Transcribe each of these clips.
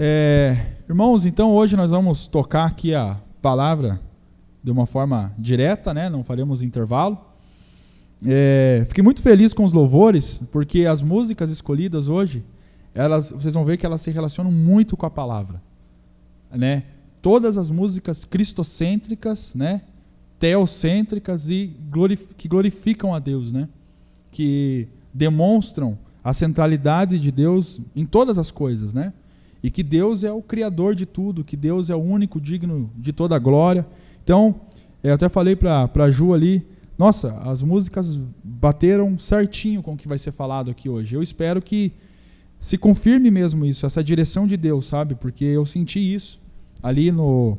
É, irmãos, então hoje nós vamos tocar aqui a palavra de uma forma direta, né? Não faremos intervalo. É, fiquei muito feliz com os louvores, porque as músicas escolhidas hoje, elas, vocês vão ver que elas se relacionam muito com a palavra, né? Todas as músicas cristocêntricas, né? Teocêntricas e glorif que glorificam a Deus, né? Que demonstram a centralidade de Deus em todas as coisas, né? E que Deus é o criador de tudo, que Deus é o único digno de toda a glória. Então, eu até falei para a Ju ali, nossa, as músicas bateram certinho com o que vai ser falado aqui hoje. Eu espero que se confirme mesmo isso, essa direção de Deus, sabe? Porque eu senti isso ali no,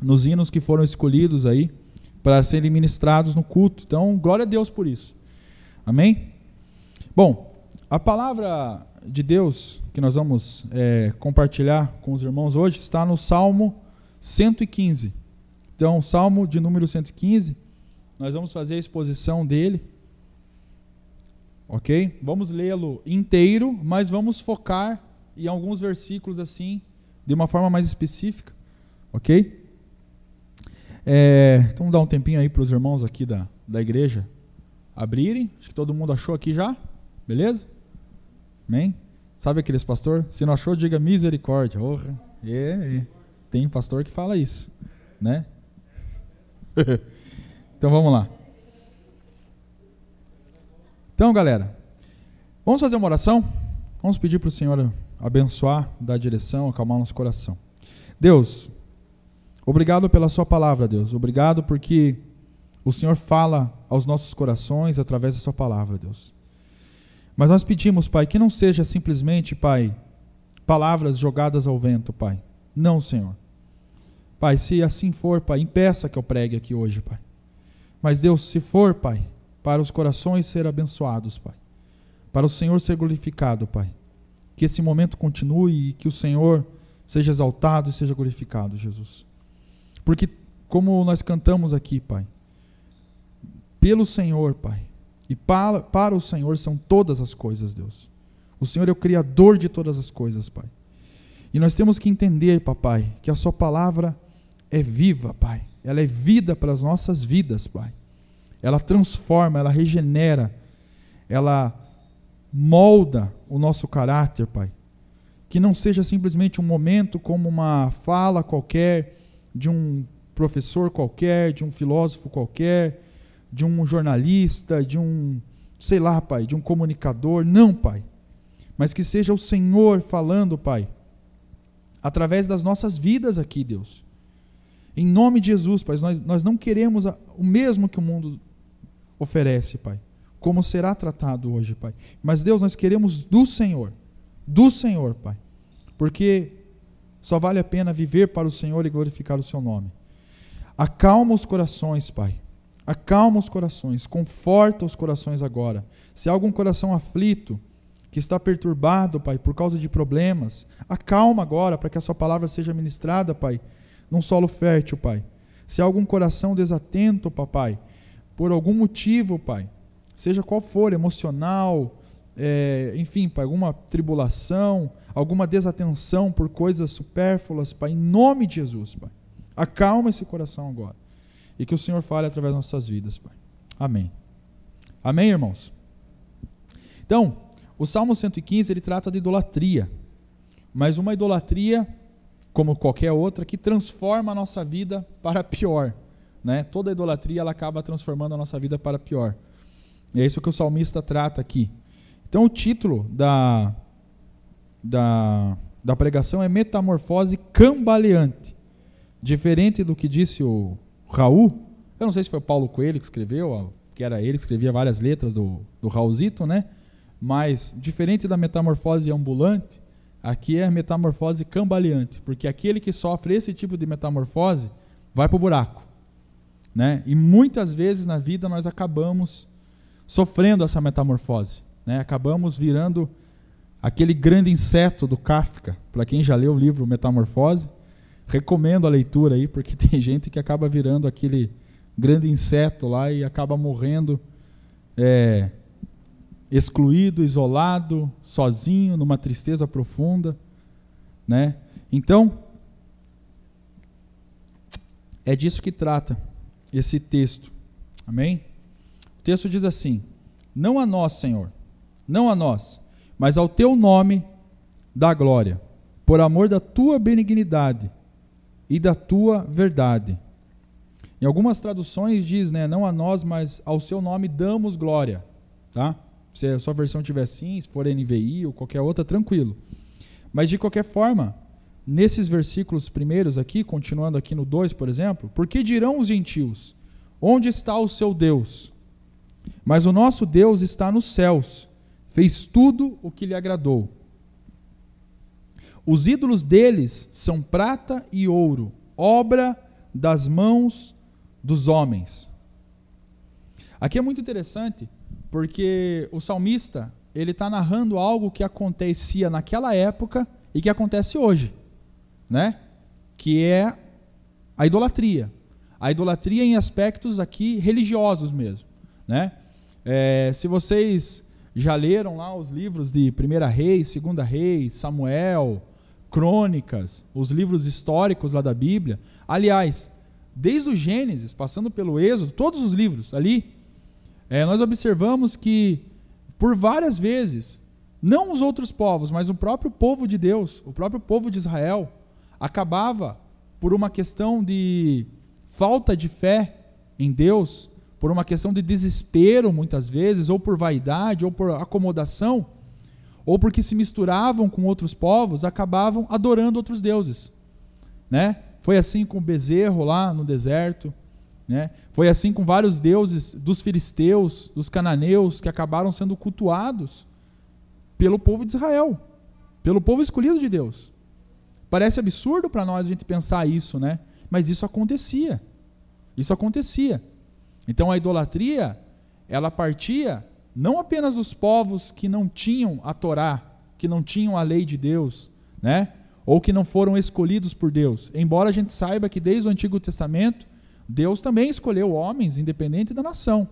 nos hinos que foram escolhidos aí para serem ministrados no culto. Então, glória a Deus por isso. Amém? Bom, a palavra de Deus que nós vamos é, compartilhar com os irmãos hoje está no Salmo 115. Então, Salmo de número 115 nós vamos fazer a exposição dele. Ok? Vamos lê-lo inteiro, mas vamos focar em alguns versículos assim, de uma forma mais específica. Ok? É, então vamos dar um tempinho aí para os irmãos aqui da, da igreja abrirem. Acho que todo mundo achou aqui já. Beleza? Amém? Sabe aqueles pastor? Se não achou, diga misericórdia. Oh, é, é. Tem pastor que fala isso, né? Então vamos lá. Então, galera, vamos fazer uma oração? Vamos pedir para o Senhor abençoar, dar direção, acalmar nosso coração. Deus, obrigado pela Sua palavra, Deus. Obrigado porque o Senhor fala aos nossos corações através da Sua palavra, Deus. Mas nós pedimos, Pai, que não seja simplesmente, Pai, palavras jogadas ao vento, Pai. Não, Senhor. Pai, se assim for, Pai, impeça que eu pregue aqui hoje, Pai. Mas Deus, se for, Pai, para os corações ser abençoados, Pai, para o Senhor ser glorificado, Pai, que esse momento continue e que o Senhor seja exaltado e seja glorificado, Jesus. Porque, como nós cantamos aqui, Pai, pelo Senhor, Pai, e para, para o Senhor são todas as coisas, Deus. O Senhor é o Criador de todas as coisas, Pai. E nós temos que entender, Papai, que a Sua palavra é viva, Pai ela é vida para as nossas vidas, Pai. Ela transforma, ela regenera, ela molda o nosso caráter, Pai. Que não seja simplesmente um momento como uma fala qualquer de um professor qualquer, de um filósofo qualquer, de um jornalista, de um, sei lá, Pai, de um comunicador. Não, Pai. Mas que seja o Senhor falando, Pai, através das nossas vidas aqui, Deus. Em nome de Jesus, Pai, nós, nós não queremos a, o mesmo que o mundo oferece, Pai. Como será tratado hoje, Pai. Mas, Deus, nós queremos do Senhor. Do Senhor, Pai. Porque só vale a pena viver para o Senhor e glorificar o Seu nome. Acalma os corações, Pai. Acalma os corações. Conforta os corações agora. Se há algum coração aflito, que está perturbado, Pai, por causa de problemas, acalma agora para que a Sua palavra seja ministrada, Pai num solo fértil, Pai. Se há algum coração desatento, papai, por algum motivo, Pai, seja qual for, emocional, é, enfim, Pai, alguma tribulação, alguma desatenção por coisas supérfluas, Pai, em nome de Jesus, Pai. Acalma esse coração agora. E que o Senhor fale através das nossas vidas, Pai. Amém. Amém, irmãos? Então, o Salmo 115, ele trata de idolatria. Mas uma idolatria como qualquer outra, que transforma a nossa vida para pior. Né? Toda idolatria ela acaba transformando a nossa vida para pior. E é isso que o salmista trata aqui. Então, o título da, da, da pregação é Metamorfose Cambaleante. Diferente do que disse o Raul, eu não sei se foi o Paulo Coelho que escreveu, que era ele que escrevia várias letras do, do Raulzito, né? Mas, diferente da metamorfose ambulante, Aqui é metamorfose cambaleante, porque aquele que sofre esse tipo de metamorfose vai para o buraco. Né? E muitas vezes na vida nós acabamos sofrendo essa metamorfose. Né? Acabamos virando aquele grande inseto do Kafka. Para quem já leu o livro Metamorfose, recomendo a leitura aí, porque tem gente que acaba virando aquele grande inseto lá e acaba morrendo é, excluído, isolado, sozinho, numa tristeza profunda. né? Então, é disso que trata esse texto. Amém? O texto diz assim: Não a nós, Senhor, não a nós, mas ao teu nome dá glória, por amor da tua benignidade e da tua verdade. Em algumas traduções diz, né, não a nós, mas ao seu nome damos glória, tá? Se a sua versão tiver assim, se for NVI ou qualquer outra, tranquilo. Mas de qualquer forma, nesses versículos primeiros aqui, continuando aqui no 2, por exemplo, porque dirão os gentios: Onde está o seu Deus? Mas o nosso Deus está nos céus, fez tudo o que lhe agradou. Os ídolos deles são prata e ouro, obra das mãos dos homens. Aqui é muito interessante, porque o salmista ele está narrando algo que acontecia naquela época e que acontece hoje né? Que é a idolatria. A idolatria em aspectos aqui religiosos mesmo, né? É, se vocês já leram lá os livros de Primeira Reis, Segunda Reis, Samuel, Crônicas, os livros históricos lá da Bíblia, aliás, desde o Gênesis, passando pelo Êxodo, todos os livros ali, é, nós observamos que por várias vezes, não os outros povos, mas o próprio povo de Deus, o próprio povo de Israel, acabava por uma questão de falta de fé em Deus, por uma questão de desespero muitas vezes, ou por vaidade, ou por acomodação, ou porque se misturavam com outros povos, acabavam adorando outros deuses, né? Foi assim com o bezerro lá no deserto, né? Foi assim com vários deuses dos filisteus, dos cananeus, que acabaram sendo cultuados pelo povo de Israel, pelo povo escolhido de Deus. Parece absurdo para nós a gente pensar isso, né? Mas isso acontecia. Isso acontecia. Então a idolatria, ela partia não apenas dos povos que não tinham a Torá, que não tinham a lei de Deus, né? Ou que não foram escolhidos por Deus. Embora a gente saiba que desde o Antigo Testamento, Deus também escolheu homens independente da nação,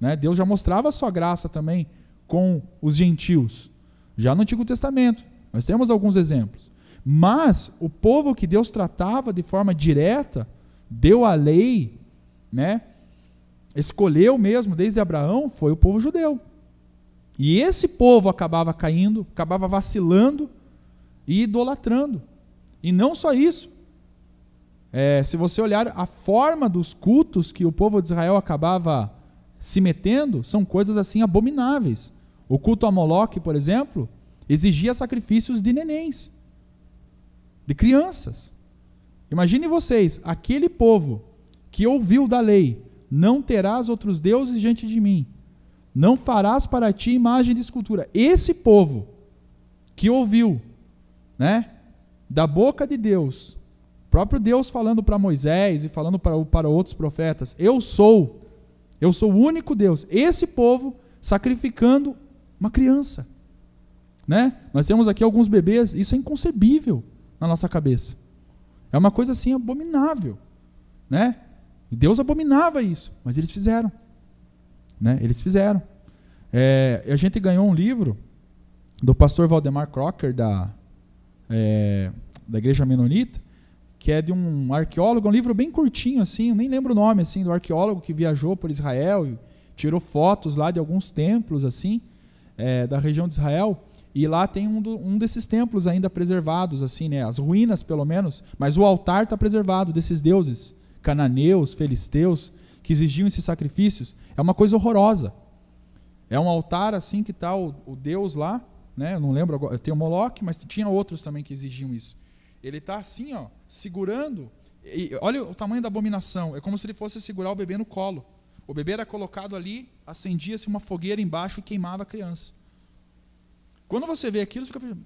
né? Deus já mostrava a sua graça também com os gentios. Já no Antigo Testamento, nós temos alguns exemplos. Mas o povo que Deus tratava de forma direta, deu a lei, né? Escolheu mesmo desde Abraão, foi o povo judeu. E esse povo acabava caindo, acabava vacilando e idolatrando. E não só isso. É, se você olhar a forma dos cultos que o povo de Israel acabava se metendo, são coisas assim abomináveis. O culto a Moloque, por exemplo, exigia sacrifícios de nenéns de crianças. Imagine vocês, aquele povo que ouviu da lei: não terás outros deuses diante de mim, não farás para ti imagem de escultura. Esse povo que ouviu, né, da boca de Deus, próprio Deus falando para Moisés e falando para, para outros profetas: Eu sou, eu sou o único Deus. Esse povo sacrificando uma criança. Né? Nós temos aqui alguns bebês, isso é inconcebível na nossa cabeça. É uma coisa assim abominável, né? E Deus abominava isso, mas eles fizeram, né? Eles fizeram. É, a gente ganhou um livro do pastor Valdemar Crocker da é, da Igreja Menonita, que é de um arqueólogo, um livro bem curtinho assim, nem lembro o nome assim do arqueólogo que viajou por Israel e tirou fotos lá de alguns templos assim é, da região de Israel. E lá tem um, do, um desses templos ainda preservados, assim, né? As ruínas, pelo menos, mas o altar está preservado desses deuses cananeus, filisteus, que exigiam esses sacrifícios. É uma coisa horrorosa. É um altar assim que está o, o, Deus lá, né? Eu não lembro agora, tem o Moloque, mas tinha outros também que exigiam isso. Ele está assim, ó, segurando. E olha o tamanho da abominação. É como se ele fosse segurar o bebê no colo. O bebê era colocado ali, acendia-se uma fogueira embaixo e queimava a criança. Quando você vê aquilo, você fica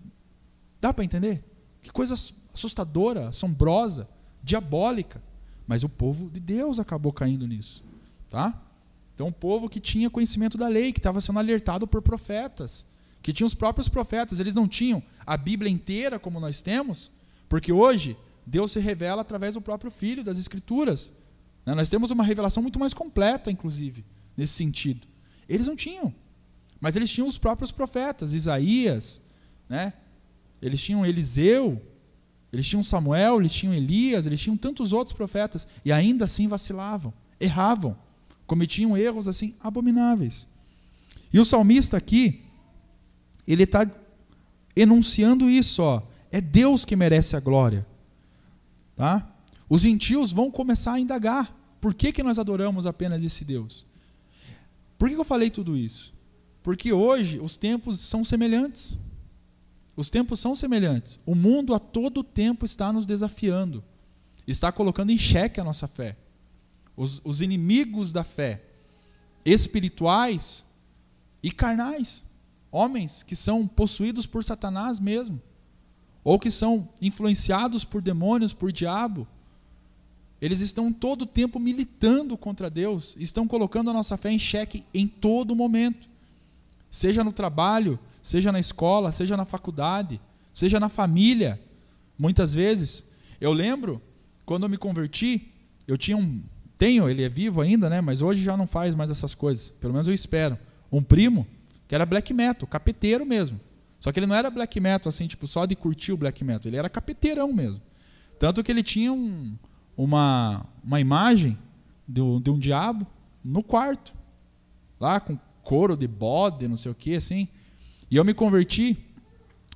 dá para entender? Que coisa assustadora, assombrosa, diabólica. Mas o povo de Deus acabou caindo nisso. Tá? Então, o povo que tinha conhecimento da lei, que estava sendo alertado por profetas, que tinha os próprios profetas, eles não tinham a Bíblia inteira como nós temos, porque hoje Deus se revela através do próprio Filho, das Escrituras. Né? Nós temos uma revelação muito mais completa, inclusive, nesse sentido. Eles não tinham. Mas eles tinham os próprios profetas, Isaías, né? eles tinham Eliseu, Eles tinham Samuel, eles tinham Elias, eles tinham tantos outros profetas e ainda assim vacilavam, erravam, cometiam erros assim abomináveis. E o salmista aqui, ele está enunciando isso, ó, é Deus que merece a glória. Tá? Os gentios vão começar a indagar. Por que, que nós adoramos apenas esse Deus? Por que, que eu falei tudo isso? Porque hoje os tempos são semelhantes. Os tempos são semelhantes. O mundo a todo tempo está nos desafiando, está colocando em xeque a nossa fé. Os, os inimigos da fé, espirituais e carnais, homens que são possuídos por Satanás mesmo, ou que são influenciados por demônios, por diabo, eles estão todo tempo militando contra Deus, estão colocando a nossa fé em xeque em todo momento. Seja no trabalho, seja na escola, seja na faculdade, seja na família. Muitas vezes, eu lembro, quando eu me converti, eu tinha um. Tenho, ele é vivo ainda, né? Mas hoje já não faz mais essas coisas. Pelo menos eu espero. Um primo que era black metal, capeteiro mesmo. Só que ele não era black metal assim, tipo, só de curtir o black metal. Ele era capeteirão mesmo. Tanto que ele tinha um, uma, uma imagem de, de um diabo no quarto, lá com couro de bode, não sei o que, assim. E eu me converti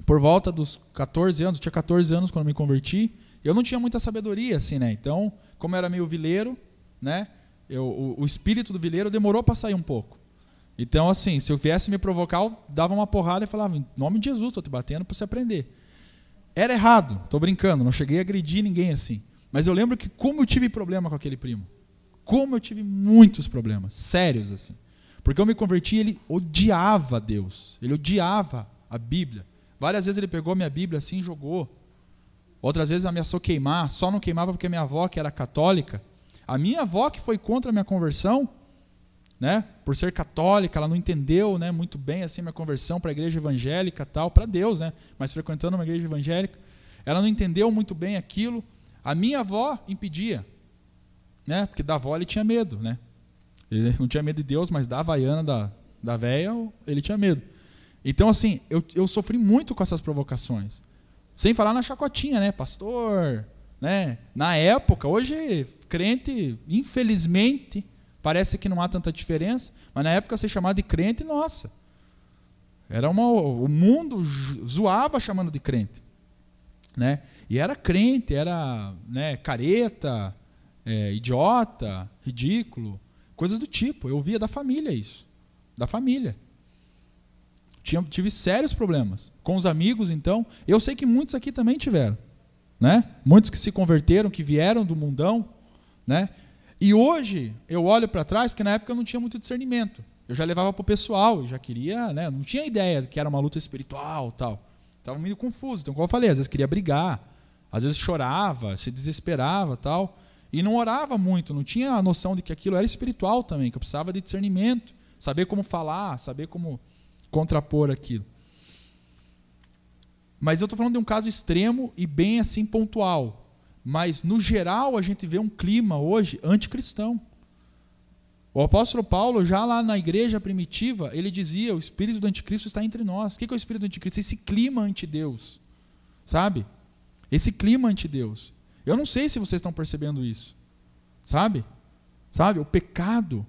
por volta dos 14 anos, eu tinha 14 anos quando me converti. Eu não tinha muita sabedoria, assim, né? Então, como era meio vileiro, né? Eu, o, o espírito do vileiro demorou para sair um pouco. Então, assim, se eu viesse me provocar, eu dava uma porrada e falava, em nome de Jesus, estou te batendo para você aprender. Era errado, estou brincando, não cheguei a agredir ninguém assim. Mas eu lembro que como eu tive problema com aquele primo. Como eu tive muitos problemas, sérios assim. Porque eu me converti, ele odiava Deus. Ele odiava a Bíblia. Várias vezes ele pegou minha Bíblia assim e jogou. Outras vezes ameaçou queimar, só não queimava porque minha avó, que era católica, a minha avó que foi contra a minha conversão, né? Por ser católica, ela não entendeu, né, muito bem assim minha conversão para a igreja evangélica, tal, para Deus, né? Mas frequentando uma igreja evangélica, ela não entendeu muito bem aquilo. A minha avó impedia, né? Porque da avó ele tinha medo, né? Ele não tinha medo de Deus, mas da havaiana da, da véia, ele tinha medo. Então, assim, eu, eu sofri muito com essas provocações. Sem falar na chacotinha, né? Pastor, né? Na época, hoje, crente, infelizmente, parece que não há tanta diferença, mas na época ser chamado de crente, nossa. Era uma, o mundo zoava chamando de crente. Né? E era crente, era né, careta, é, idiota, ridículo, coisas do tipo. Eu via da família isso. Da família. Tinha, tive sérios problemas. Com os amigos, então. Eu sei que muitos aqui também tiveram. Né? Muitos que se converteram, que vieram do mundão. Né? E hoje eu olho para trás, porque na época eu não tinha muito discernimento. Eu já levava para o pessoal, já queria, né? não tinha ideia de que era uma luta espiritual tal. Estava meio confuso. Então, como eu falei, às vezes queria brigar, às vezes chorava, se desesperava tal. E não orava muito, não tinha a noção de que aquilo era espiritual também, que eu precisava de discernimento, saber como falar, saber como contrapor aquilo. Mas eu estou falando de um caso extremo e bem assim pontual. Mas, no geral, a gente vê um clima hoje anticristão. O apóstolo Paulo, já lá na igreja primitiva, ele dizia: o espírito do anticristo está entre nós. O que é o espírito do anticristo? Esse clima anti-Deus. Sabe? Esse clima anti-Deus. Eu não sei se vocês estão percebendo isso. Sabe? Sabe? O pecado.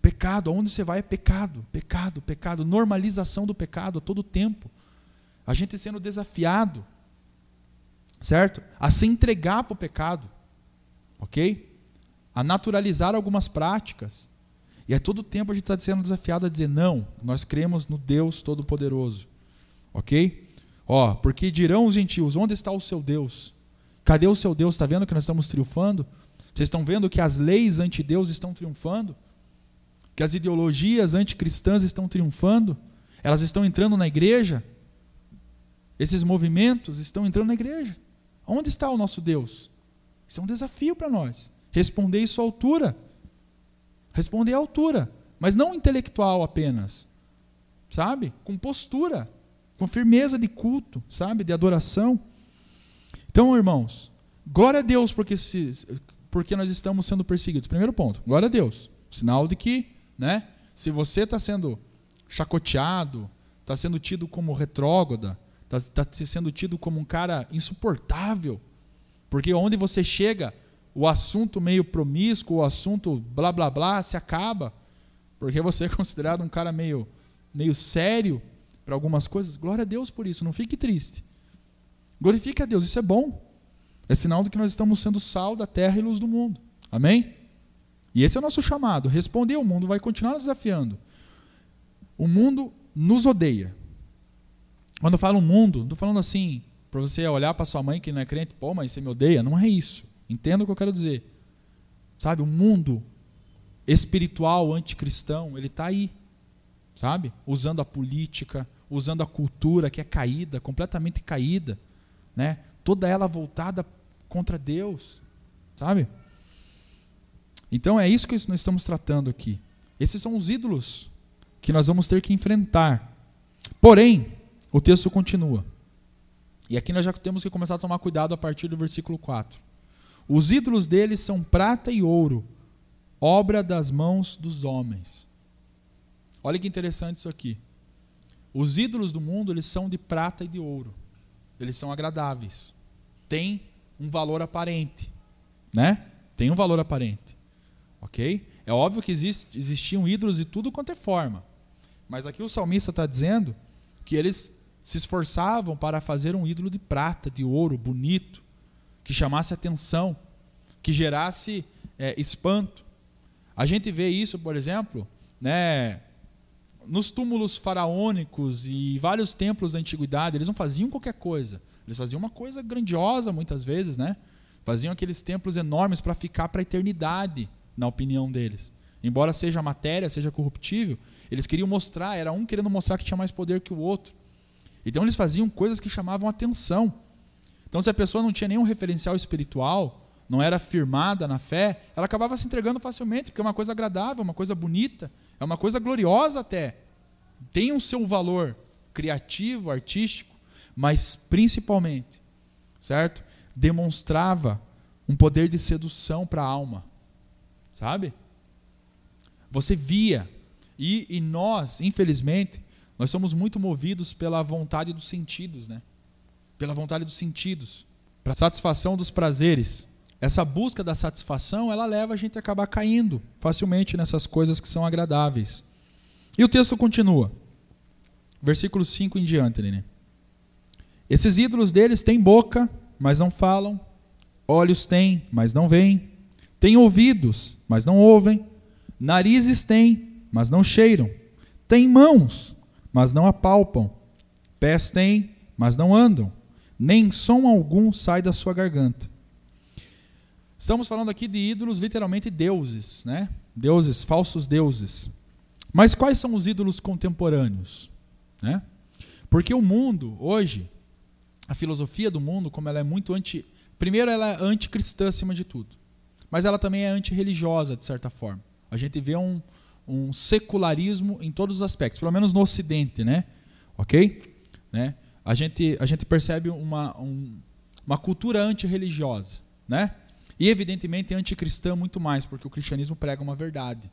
Pecado, aonde você vai é pecado, pecado, pecado, normalização do pecado a todo tempo. A gente sendo desafiado, certo? A se entregar para o pecado, ok? A naturalizar algumas práticas. E a todo tempo a gente está sendo desafiado a dizer: não, nós cremos no Deus Todo-Poderoso. Ok? Ó, porque dirão os gentios: onde está o seu Deus? Cadê o seu Deus? Está vendo que nós estamos triunfando? Vocês estão vendo que as leis anti-Deus estão triunfando? Que as ideologias anticristãs estão triunfando? Elas estão entrando na igreja? Esses movimentos estão entrando na igreja. Onde está o nosso Deus? Isso é um desafio para nós. Responder isso à altura. Responder à altura, mas não intelectual apenas, sabe? Com postura, com firmeza de culto, sabe? De adoração. Então, irmãos, glória a Deus porque, se, porque nós estamos sendo perseguidos. Primeiro ponto, glória a Deus. Sinal de que, né? Se você está sendo chacoteado, está sendo tido como retrógrada, Está tá sendo tido como um cara insuportável. Porque onde você chega, o assunto meio promíscuo, o assunto blá blá blá, se acaba. Porque você é considerado um cara meio, meio sério para algumas coisas. Glória a Deus por isso, não fique triste. Glorifique a Deus, isso é bom. É sinal de que nós estamos sendo sal da terra e luz do mundo. Amém? E esse é o nosso chamado. Responder o mundo vai continuar nos desafiando. O mundo nos odeia. Quando eu falo mundo, não estou falando assim, para você olhar para sua mãe que não é crente, pô, mas você me odeia. Não é isso. Entenda o que eu quero dizer. Sabe, o mundo espiritual anticristão, ele está aí. Sabe? Usando a política, usando a cultura que é caída, completamente caída. Né? Toda ela voltada contra Deus. Sabe? Então é isso que nós estamos tratando aqui. Esses são os ídolos que nós vamos ter que enfrentar. Porém, o texto continua. E aqui nós já temos que começar a tomar cuidado a partir do versículo 4. Os ídolos deles são prata e ouro, obra das mãos dos homens. Olha que interessante isso aqui. Os ídolos do mundo, eles são de prata e de ouro. Eles são agradáveis. Tem um valor aparente, né? Tem um valor aparente ok? É óbvio que existe, existiam ídolos de tudo quanto é forma. Mas aqui o salmista está dizendo que eles se esforçavam para fazer um ídolo de prata, de ouro, bonito, que chamasse atenção, que gerasse é, espanto. A gente vê isso, por exemplo, né, nos túmulos faraônicos e vários templos da antiguidade, eles não faziam qualquer coisa. Eles faziam uma coisa grandiosa muitas vezes, né? Faziam aqueles templos enormes para ficar para a eternidade na opinião deles. Embora seja matéria, seja corruptível, eles queriam mostrar, era um querendo mostrar que tinha mais poder que o outro. Então eles faziam coisas que chamavam atenção. Então se a pessoa não tinha nenhum referencial espiritual, não era firmada na fé, ela acabava se entregando facilmente, porque é uma coisa agradável, uma coisa bonita, é uma coisa gloriosa até. Tem o seu valor criativo, artístico, mas principalmente, certo? Demonstrava um poder de sedução para a alma sabe? Você via. E, e nós, infelizmente, nós somos muito movidos pela vontade dos sentidos, né? Pela vontade dos sentidos, para satisfação dos prazeres. Essa busca da satisfação, ela leva a gente a acabar caindo facilmente nessas coisas que são agradáveis. E o texto continua. Versículo 5 em diante, né? Esses ídolos deles têm boca, mas não falam, olhos têm, mas não veem, têm ouvidos, mas não ouvem. Narizes têm, mas não cheiram. Têm mãos, mas não apalpam. Pés têm, mas não andam. Nem som algum sai da sua garganta. Estamos falando aqui de ídolos, literalmente deuses, né? Deuses, falsos deuses. Mas quais são os ídolos contemporâneos? Né? Porque o mundo, hoje, a filosofia do mundo, como ela é muito anti. Primeiro, ela é anticristã acima de tudo mas ela também é antirreligiosa, de certa forma. A gente vê um, um secularismo em todos os aspectos, pelo menos no Ocidente, né? Ok? Né? A, gente, a gente percebe uma, um, uma cultura antirreligiosa, né? E, evidentemente, anticristã muito mais, porque o cristianismo prega uma verdade.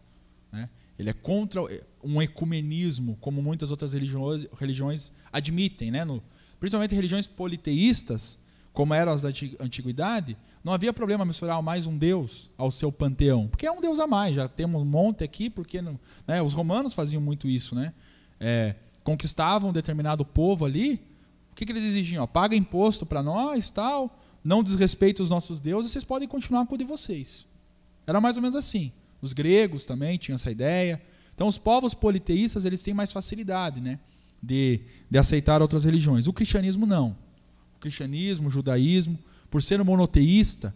Né? Ele é contra um ecumenismo, como muitas outras religiões, religiões admitem. Né? No, principalmente religiões politeístas, como eram as da antiguidade, não havia problema misturar mais um deus ao seu panteão, porque é um deus a mais. Já temos um monte aqui, porque não, né, os romanos faziam muito isso, né? É, conquistavam um determinado povo ali. O que, que eles exigiam? paga imposto para nós, tal. Não desrespeite os nossos deuses. Vocês podem continuar com o de vocês. Era mais ou menos assim. Os gregos também tinham essa ideia. Então, os povos politeístas eles têm mais facilidade, né, de, de aceitar outras religiões. O cristianismo não. O cristianismo, o judaísmo por ser monoteísta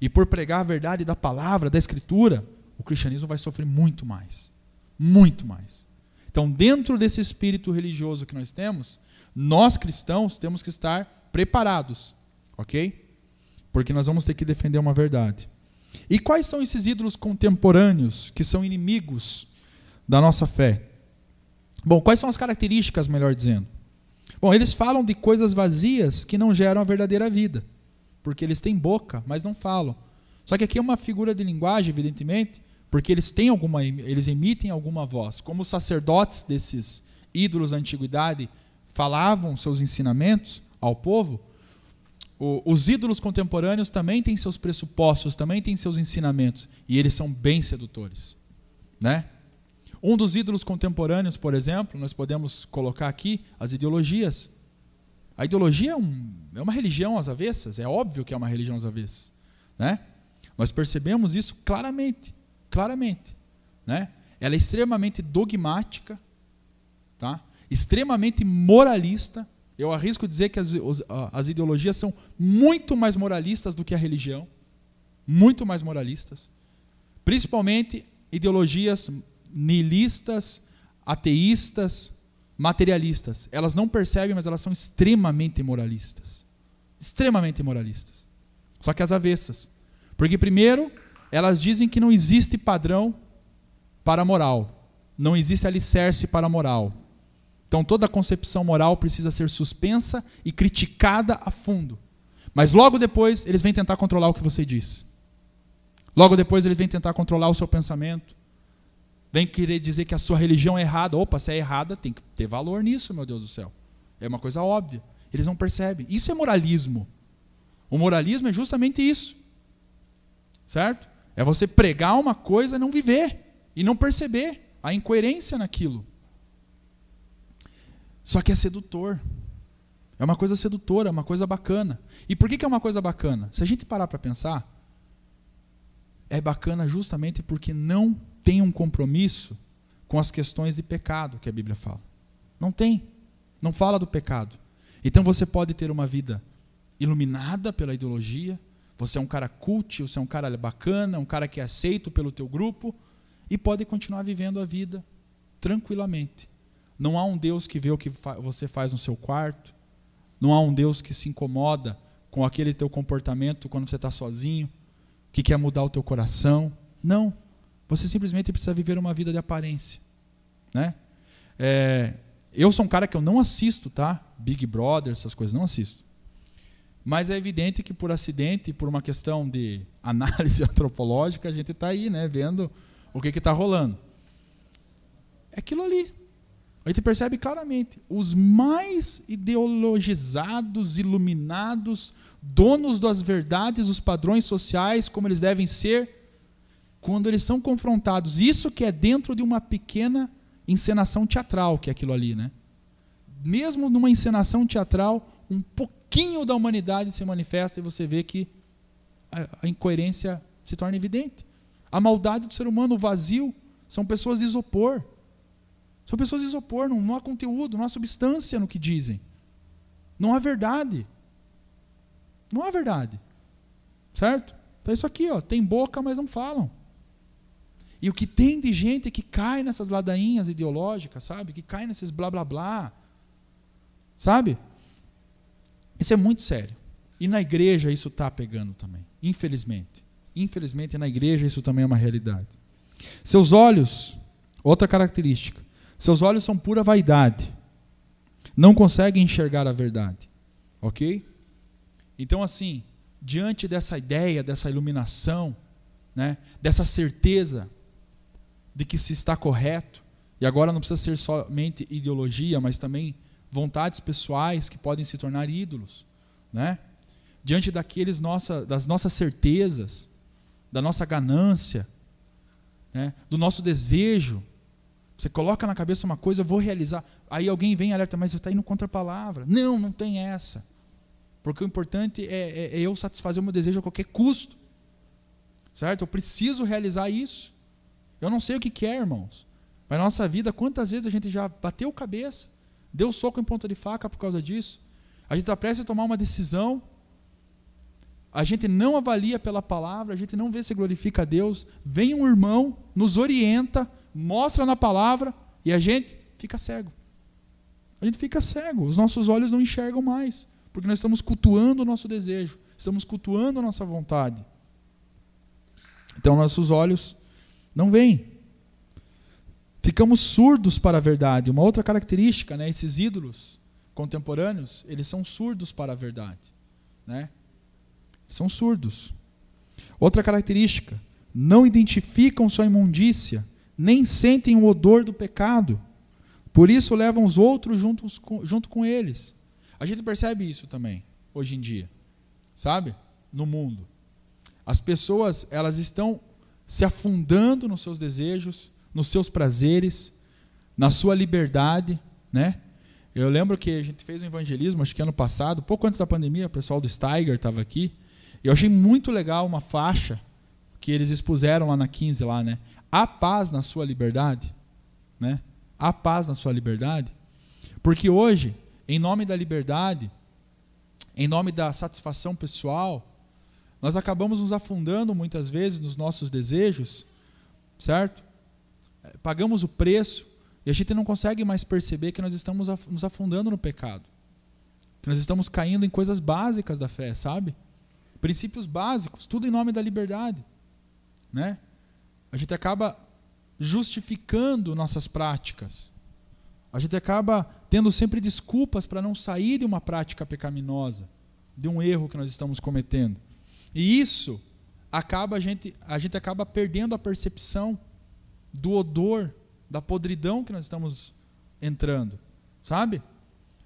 e por pregar a verdade da palavra, da escritura, o cristianismo vai sofrer muito mais. Muito mais. Então, dentro desse espírito religioso que nós temos, nós cristãos temos que estar preparados, ok? Porque nós vamos ter que defender uma verdade. E quais são esses ídolos contemporâneos que são inimigos da nossa fé? Bom, quais são as características, melhor dizendo? Bom, eles falam de coisas vazias que não geram a verdadeira vida porque eles têm boca, mas não falam. Só que aqui é uma figura de linguagem, evidentemente, porque eles têm alguma, eles emitem alguma voz, como os sacerdotes desses ídolos da antiguidade falavam seus ensinamentos ao povo, o, os ídolos contemporâneos também têm seus pressupostos, também têm seus ensinamentos, e eles são bem sedutores. Né? Um dos ídolos contemporâneos, por exemplo, nós podemos colocar aqui as ideologias. A ideologia é, um, é uma religião às avessas, é óbvio que é uma religião às avessas. Né? Nós percebemos isso claramente, claramente. Né? Ela é extremamente dogmática, tá? extremamente moralista. Eu arrisco dizer que as, as ideologias são muito mais moralistas do que a religião. Muito mais moralistas. Principalmente ideologias nihilistas, ateístas, materialistas. Elas não percebem, mas elas são extremamente moralistas. Extremamente moralistas. Só que as avessas. Porque, primeiro, elas dizem que não existe padrão para a moral. Não existe alicerce para a moral. Então, toda concepção moral precisa ser suspensa e criticada a fundo. Mas logo depois, eles vêm tentar controlar o que você diz. Logo depois, eles vêm tentar controlar o seu pensamento vem querer dizer que a sua religião é errada. Opa, se é errada, tem que ter valor nisso, meu Deus do céu. É uma coisa óbvia. Eles não percebem. Isso é moralismo. O moralismo é justamente isso. Certo? É você pregar uma coisa e não viver. E não perceber a incoerência naquilo. Só que é sedutor. É uma coisa sedutora, é uma coisa bacana. E por que é uma coisa bacana? Se a gente parar para pensar, é bacana justamente porque não tem um compromisso com as questões de pecado que a Bíblia fala. Não tem. Não fala do pecado. Então você pode ter uma vida iluminada pela ideologia, você é um cara cult, você é um cara bacana, um cara que é aceito pelo teu grupo e pode continuar vivendo a vida tranquilamente. Não há um Deus que vê o que você faz no seu quarto, não há um Deus que se incomoda com aquele teu comportamento quando você está sozinho, que quer mudar o teu coração. Não. Você simplesmente precisa viver uma vida de aparência. Né? É, eu sou um cara que eu não assisto, tá? Big Brother, essas coisas, não assisto. Mas é evidente que por acidente, por uma questão de análise antropológica, a gente está aí, né, vendo o que está rolando. É aquilo ali. A gente percebe claramente. Os mais ideologizados, iluminados, donos das verdades, dos padrões sociais, como eles devem ser, quando eles são confrontados, isso que é dentro de uma pequena encenação teatral, que é aquilo ali, né? Mesmo numa encenação teatral, um pouquinho da humanidade se manifesta e você vê que a incoerência se torna evidente. A maldade do ser humano, o vazio, são pessoas de isopor. São pessoas de isopor, não, não há conteúdo, não há substância no que dizem. Não há verdade. Não há verdade. Certo? Então é isso aqui, ó, tem boca, mas não falam. E o que tem de gente que cai nessas ladainhas ideológicas, sabe? Que cai nesses blá blá blá. Sabe? Isso é muito sério. E na igreja isso está pegando também, infelizmente. Infelizmente na igreja isso também é uma realidade. Seus olhos, outra característica, seus olhos são pura vaidade. Não conseguem enxergar a verdade. Ok? Então, assim, diante dessa ideia, dessa iluminação, né, dessa certeza de que se está correto, e agora não precisa ser somente ideologia, mas também vontades pessoais que podem se tornar ídolos, né? Diante daqueles nossa, das nossas certezas, da nossa ganância, né? do nosso desejo, você coloca na cabeça uma coisa, eu vou realizar. Aí alguém vem e alerta, mas você está indo contra a palavra. Não, não tem essa. Porque o importante é, é, é eu satisfazer o meu desejo a qualquer custo. Certo? Eu preciso realizar isso. Eu não sei o que, que é, irmãos. Mas na nossa vida, quantas vezes a gente já bateu cabeça, deu soco em ponta de faca por causa disso? A gente está prestes a tomar uma decisão, a gente não avalia pela palavra, a gente não vê se glorifica a Deus. Vem um irmão, nos orienta, mostra na palavra e a gente fica cego. A gente fica cego, os nossos olhos não enxergam mais, porque nós estamos cultuando o nosso desejo, estamos cultuando a nossa vontade. Então, nossos olhos não vem. Ficamos surdos para a verdade. Uma outra característica, né, esses ídolos contemporâneos, eles são surdos para a verdade. Né? São surdos. Outra característica, não identificam sua imundícia, nem sentem o odor do pecado. Por isso levam os outros com, junto com eles. A gente percebe isso também, hoje em dia. Sabe? No mundo. As pessoas, elas estão se afundando nos seus desejos, nos seus prazeres, na sua liberdade, né? Eu lembro que a gente fez um evangelismo, acho que ano passado, pouco antes da pandemia, o pessoal do Steiger estava aqui. E eu achei muito legal uma faixa que eles expuseram lá na 15 lá, né? A paz na sua liberdade, né? A paz na sua liberdade. Porque hoje, em nome da liberdade, em nome da satisfação pessoal, nós acabamos nos afundando muitas vezes nos nossos desejos, certo? Pagamos o preço e a gente não consegue mais perceber que nós estamos nos afundando no pecado. Que nós estamos caindo em coisas básicas da fé, sabe? Princípios básicos, tudo em nome da liberdade. Né? A gente acaba justificando nossas práticas. A gente acaba tendo sempre desculpas para não sair de uma prática pecaminosa, de um erro que nós estamos cometendo. E isso acaba a gente, a gente acaba perdendo a percepção do odor da podridão que nós estamos entrando, sabe?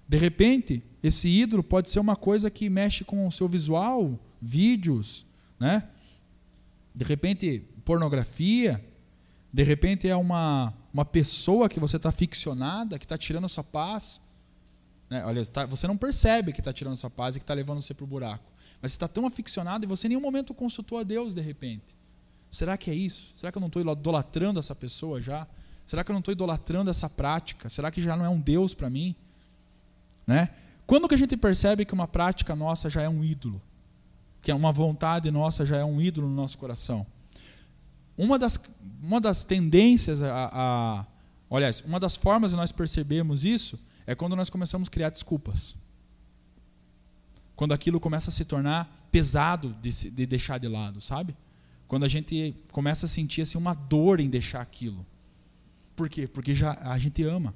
De repente, esse ídolo pode ser uma coisa que mexe com o seu visual, vídeos, né? De repente, pornografia. De repente, é uma, uma pessoa que você está ficcionada, que está tirando a sua paz. Né? Olha, tá, você não percebe que está tirando a sua paz e que está levando você para o buraco. Mas você está tão aficionado e você em nenhum momento consultou a Deus de repente. Será que é isso? Será que eu não estou idolatrando essa pessoa já? Será que eu não estou idolatrando essa prática? Será que já não é um Deus para mim? Né? Quando que a gente percebe que uma prática nossa já é um ídolo? Que é uma vontade nossa já é um ídolo no nosso coração? Uma das, uma das tendências, a, a, olha, uma das formas de nós percebermos isso é quando nós começamos a criar desculpas. Quando aquilo começa a se tornar pesado de, de deixar de lado, sabe? Quando a gente começa a sentir assim, uma dor em deixar aquilo. Por quê? Porque já, a gente ama.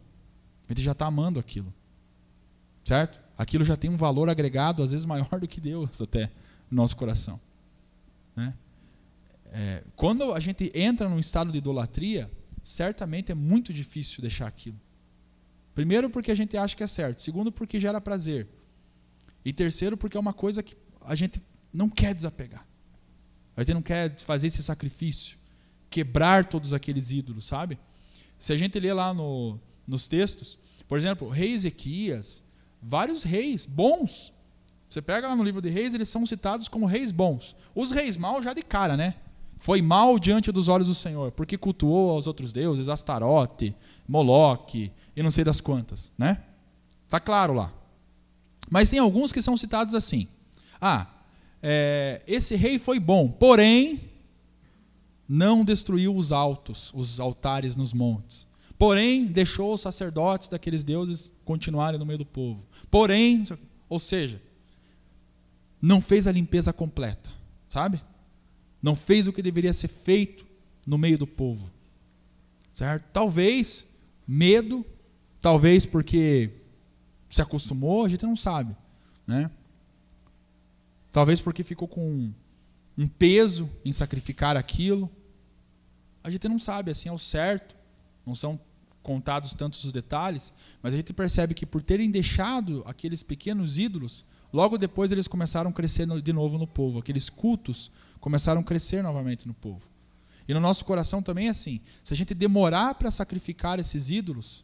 A gente já está amando aquilo. Certo? Aquilo já tem um valor agregado, às vezes maior do que Deus, até, no nosso coração. Né? É, quando a gente entra num estado de idolatria, certamente é muito difícil deixar aquilo. Primeiro, porque a gente acha que é certo. Segundo, porque gera prazer. E terceiro, porque é uma coisa que a gente não quer desapegar. A gente não quer fazer esse sacrifício, quebrar todos aqueles ídolos, sabe? Se a gente lê lá no, nos textos, por exemplo, rei Ezequias, vários reis bons. Você pega lá no livro de reis, eles são citados como reis bons. Os reis maus já de cara, né? Foi mal diante dos olhos do Senhor, porque cultuou aos outros deuses, Astarote, Moloque e não sei das quantas, né? Tá claro lá. Mas tem alguns que são citados assim. Ah, é, esse rei foi bom, porém não destruiu os altos, os altares nos montes. Porém, deixou os sacerdotes daqueles deuses continuarem no meio do povo. Porém, ou seja, não fez a limpeza completa, sabe? Não fez o que deveria ser feito no meio do povo. Certo? Talvez medo, talvez porque se acostumou, a gente não sabe, né? Talvez porque ficou com um peso em sacrificar aquilo, a gente não sabe assim ao certo, não são contados tantos os detalhes, mas a gente percebe que por terem deixado aqueles pequenos ídolos, logo depois eles começaram a crescer de novo no povo, aqueles cultos começaram a crescer novamente no povo. E no nosso coração também é assim, se a gente demorar para sacrificar esses ídolos,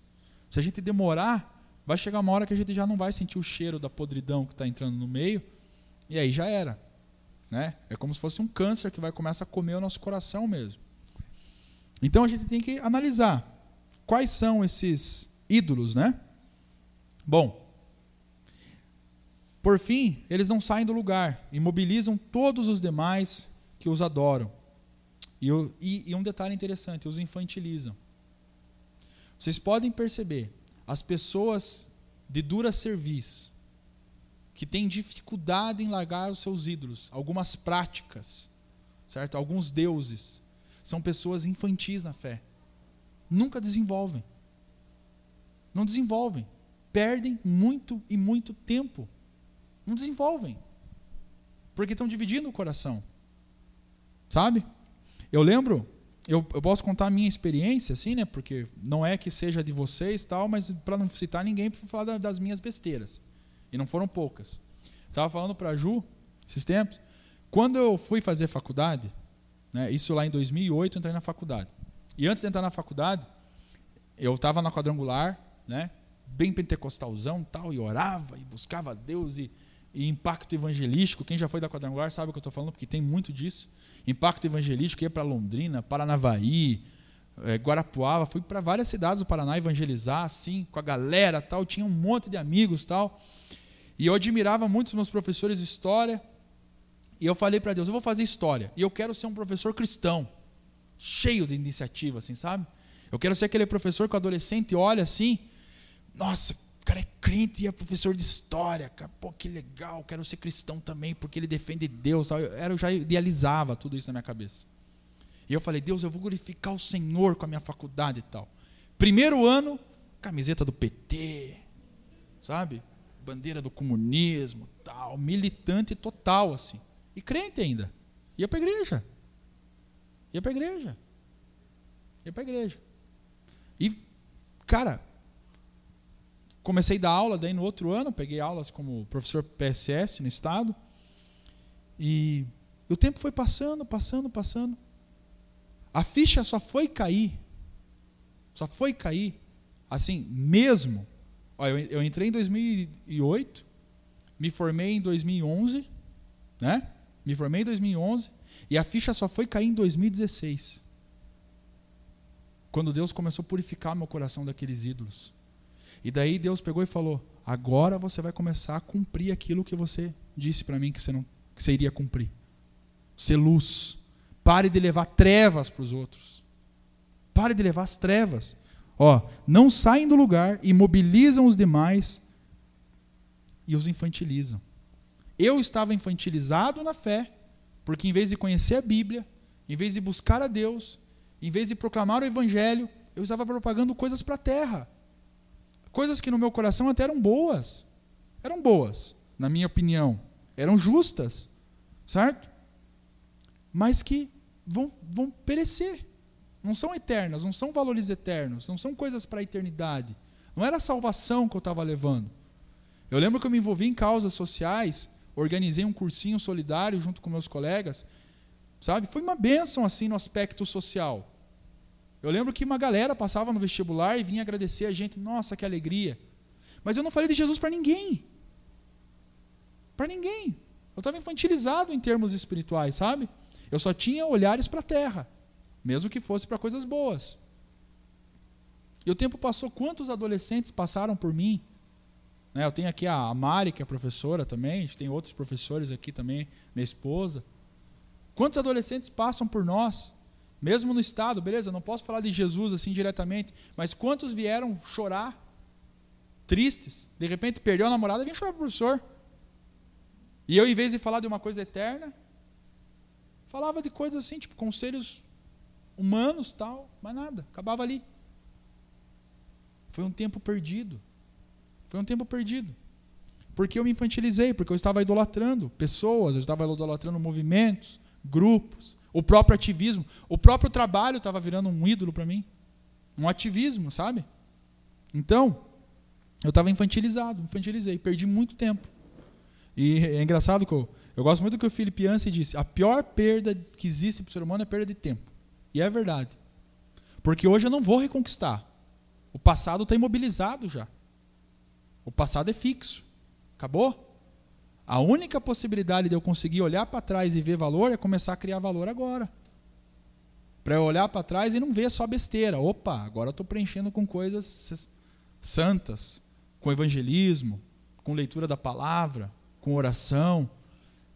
se a gente demorar, vai chegar uma hora que a gente já não vai sentir o cheiro da podridão que está entrando no meio, e aí já era. Né? É como se fosse um câncer que vai começar a comer o nosso coração mesmo. Então a gente tem que analisar quais são esses ídolos, né? Bom, por fim, eles não saem do lugar, imobilizam todos os demais que os adoram. E, e, e um detalhe interessante, os infantilizam. Vocês podem perceber, as pessoas de dura serviço, que têm dificuldade em largar os seus ídolos, algumas práticas, certo? Alguns deuses, são pessoas infantis na fé. Nunca desenvolvem. Não desenvolvem. Perdem muito e muito tempo. Não desenvolvem. Porque estão dividindo o coração. Sabe? Eu lembro eu, eu posso contar a minha experiência, assim, né? Porque não é que seja de vocês tal, mas para não citar ninguém, para falar da, das minhas besteiras. E não foram poucas. Estava falando para a Ju, esses tempos, quando eu fui fazer faculdade, né, isso lá em 2008, eu entrei na faculdade. E antes de entrar na faculdade, eu estava na quadrangular, né, bem pentecostalzão tal, e orava, e buscava Deus, e, e impacto evangelístico. Quem já foi da quadrangular sabe o que eu estou falando, porque tem muito disso. Impacto evangelístico, ia para Londrina, Paranavaí, é, Guarapuava, fui para várias cidades do Paraná evangelizar, assim, com a galera tal, tinha um monte de amigos tal. E eu admirava muito os meus professores de história. E eu falei para Deus, eu vou fazer história. E eu quero ser um professor cristão, cheio de iniciativa, assim, sabe? Eu quero ser aquele professor que o adolescente olha assim, nossa, cara é crente e é professor de história, cara, pô, que legal, quero ser cristão também, porque ele defende Deus. Eu, eu já idealizava tudo isso na minha cabeça. E eu falei, Deus, eu vou glorificar o Senhor com a minha faculdade e tal. Primeiro ano, camiseta do PT, sabe? Bandeira do comunismo, tal, militante total, assim. E crente ainda. Ia para a igreja. Ia para a igreja. Ia para a igreja. E, cara, comecei a dar aula, daí no outro ano, peguei aulas como professor PSS no estado. E o tempo foi passando, passando, passando. A ficha só foi cair, só foi cair, assim, mesmo. Eu, eu entrei em 2008, me formei em 2011, né? Me formei em 2011 e a ficha só foi cair em 2016. Quando Deus começou a purificar meu coração daqueles ídolos. E daí Deus pegou e falou: agora você vai começar a cumprir aquilo que você disse para mim que você, não, que você iria cumprir. Ser luz. Pare de levar trevas para os outros. Pare de levar as trevas. Ó, não saem do lugar, imobilizam os demais e os infantilizam. Eu estava infantilizado na fé, porque em vez de conhecer a Bíblia, em vez de buscar a Deus, em vez de proclamar o Evangelho, eu estava propagando coisas para a terra. Coisas que no meu coração até eram boas. Eram boas, na minha opinião. Eram justas, certo? Mas que vão, vão perecer. Não são eternas, não são valores eternos, não são coisas para a eternidade. Não era a salvação que eu estava levando. Eu lembro que eu me envolvi em causas sociais, organizei um cursinho solidário junto com meus colegas, sabe? Foi uma benção assim no aspecto social. Eu lembro que uma galera passava no vestibular e vinha agradecer a gente, nossa, que alegria. Mas eu não falei de Jesus para ninguém. Para ninguém. Eu estava infantilizado em termos espirituais, sabe? Eu só tinha olhares para a terra, mesmo que fosse para coisas boas. E o tempo passou, quantos adolescentes passaram por mim? Né, eu tenho aqui a Mari, que é professora também, a gente tem outros professores aqui também, minha esposa. Quantos adolescentes passam por nós? Mesmo no estado, beleza, não posso falar de Jesus assim diretamente, mas quantos vieram chorar, tristes, de repente perdeu a namorada vem chorar para o professor. E eu, em vez de falar de uma coisa eterna, falava de coisas assim, tipo conselhos humanos, tal, mas nada, acabava ali. Foi um tempo perdido. Foi um tempo perdido. Porque eu me infantilizei, porque eu estava idolatrando pessoas, eu estava idolatrando movimentos, grupos, o próprio ativismo, o próprio trabalho estava virando um ídolo para mim. Um ativismo, sabe? Então, eu estava infantilizado, infantilizei, perdi muito tempo. E é engraçado que eu, eu gosto muito do que o Felipe Yancey disse: a pior perda que existe para o ser humano é perda de tempo. E é verdade. Porque hoje eu não vou reconquistar. O passado está imobilizado já. O passado é fixo. Acabou? A única possibilidade de eu conseguir olhar para trás e ver valor é começar a criar valor agora. Para eu olhar para trás e não ver só besteira. Opa, agora estou preenchendo com coisas santas, com evangelismo, com leitura da palavra, com oração.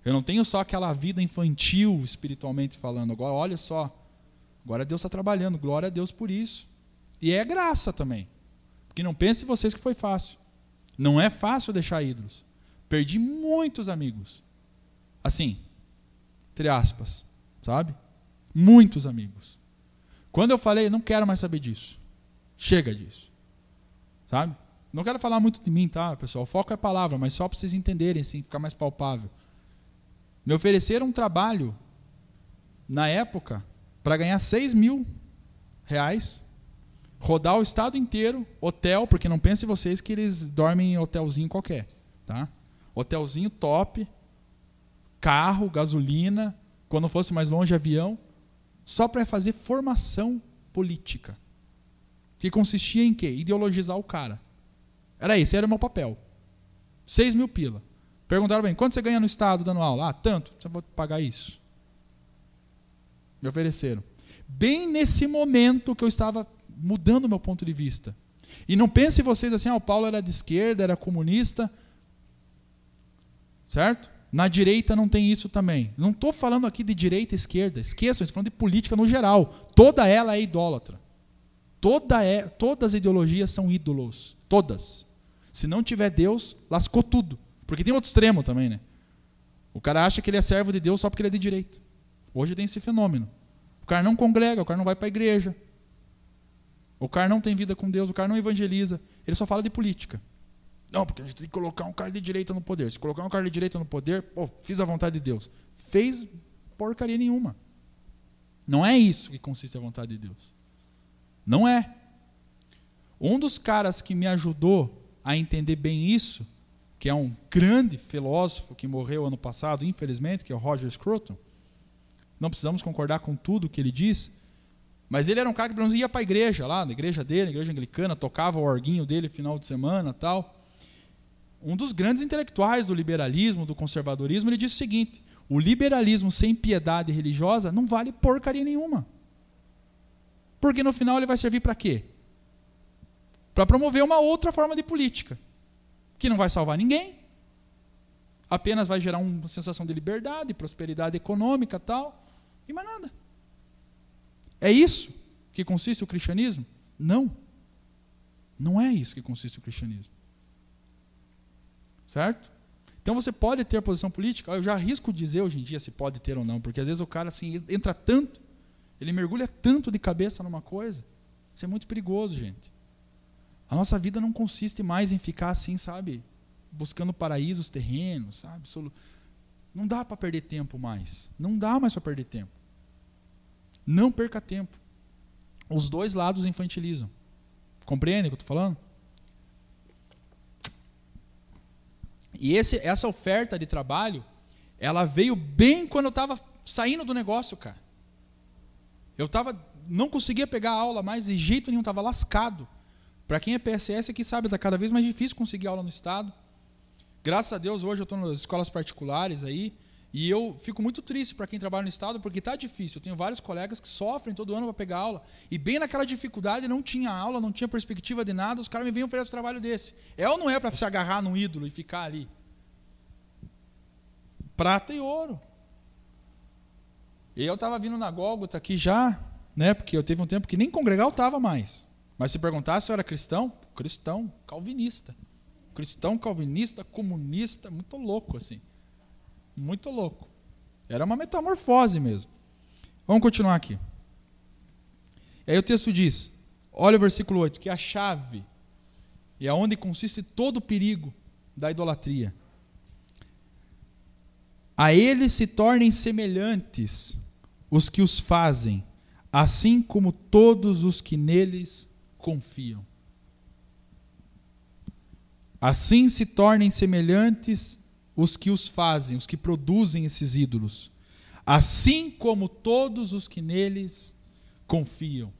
Eu não tenho só aquela vida infantil espiritualmente falando. Agora, olha só. Agora Deus está trabalhando. Glória a Deus por isso. E é graça também. Porque não pense vocês que foi fácil. Não é fácil deixar ídolos. Perdi muitos amigos. Assim, entre aspas, sabe? Muitos amigos. Quando eu falei, não quero mais saber disso. Chega disso. Sabe? Não quero falar muito de mim, tá, pessoal? O foco é a palavra, mas só para vocês entenderem, assim, ficar mais palpável. Me ofereceram um trabalho, na época, para ganhar 6 mil reais, rodar o estado inteiro, hotel, porque não pensem vocês que eles dormem em hotelzinho qualquer, tá? Hotelzinho top, carro, gasolina, quando fosse mais longe, avião, só para fazer formação política. Que consistia em quê? Ideologizar o cara. Era isso, era o meu papel. 6 mil pila. Perguntaram bem, quanto você ganha no Estado dando aula? Ah, tanto, você vai pagar isso. Me ofereceram. Bem nesse momento que eu estava mudando meu ponto de vista. E não pense vocês assim, ah, o Paulo era de esquerda, era comunista. Certo? Na direita não tem isso também. Não estou falando aqui de direita e esquerda. Esqueçam, estou falando de política no geral. Toda ela é idólatra. Toda é, todas as ideologias são ídolos. Todas. Se não tiver Deus, lascou tudo. Porque tem outro extremo também, né? O cara acha que ele é servo de Deus só porque ele é de direita. Hoje tem esse fenômeno. O cara não congrega, o cara não vai para a igreja. O cara não tem vida com Deus, o cara não evangeliza. Ele só fala de política. Não, porque a gente tem que colocar um cara de direita no poder. Se colocar um cara de direita no poder, pô, fiz a vontade de Deus. Fez porcaria nenhuma. Não é isso que consiste a vontade de Deus. Não é. Um dos caras que me ajudou a entender bem isso, que é um grande filósofo que morreu ano passado, infelizmente, que é o Roger Scruton. Não precisamos concordar com tudo que ele diz, mas ele era um cara que pelo menos ia para a igreja lá, na igreja dele, na igreja anglicana, tocava o orguinho dele final de semana, tal. Um dos grandes intelectuais do liberalismo, do conservadorismo, ele disse o seguinte: o liberalismo sem piedade religiosa não vale porcaria nenhuma. Porque no final ele vai servir para quê? Para promover uma outra forma de política, que não vai salvar ninguém, apenas vai gerar uma sensação de liberdade, prosperidade econômica tal, e mais nada. É isso que consiste o cristianismo? Não. Não é isso que consiste o cristianismo. Certo? Então você pode ter posição política, eu já arrisco dizer hoje em dia se pode ter ou não, porque às vezes o cara assim entra tanto ele mergulha tanto de cabeça numa coisa. Isso é muito perigoso, gente. A nossa vida não consiste mais em ficar assim, sabe? Buscando paraísos terrenos, sabe? Não dá para perder tempo mais. Não dá mais para perder tempo. Não perca tempo. Os dois lados infantilizam. Compreende o que eu estou falando? E esse, essa oferta de trabalho, ela veio bem quando eu estava saindo do negócio, cara. Eu tava, não conseguia pegar aula mais de jeito nenhum, estava lascado. Para quem é PSS aqui sabe, está cada vez mais difícil conseguir aula no estado. Graças a Deus hoje eu estou nas escolas particulares aí e eu fico muito triste para quem trabalha no estado porque está difícil. Eu tenho vários colegas que sofrem todo ano para pegar aula e bem naquela dificuldade não tinha aula, não tinha perspectiva de nada, os caras me vêm oferecer um trabalho desse. É ou não é para se agarrar num ídolo e ficar ali? Prata e ouro. E eu estava vindo na Gólgota aqui já, né? Porque eu teve um tempo que nem congregar eu estava mais. Mas se perguntasse se eu era cristão, cristão, calvinista. Cristão, calvinista, comunista, muito louco assim. Muito louco. Era uma metamorfose mesmo. Vamos continuar aqui. E aí o texto diz: olha o versículo 8, que a chave e é onde consiste todo o perigo da idolatria. A eles se tornem semelhantes os que os fazem, assim como todos os que neles confiam. Assim se tornem semelhantes os que os fazem, os que produzem esses ídolos, assim como todos os que neles confiam.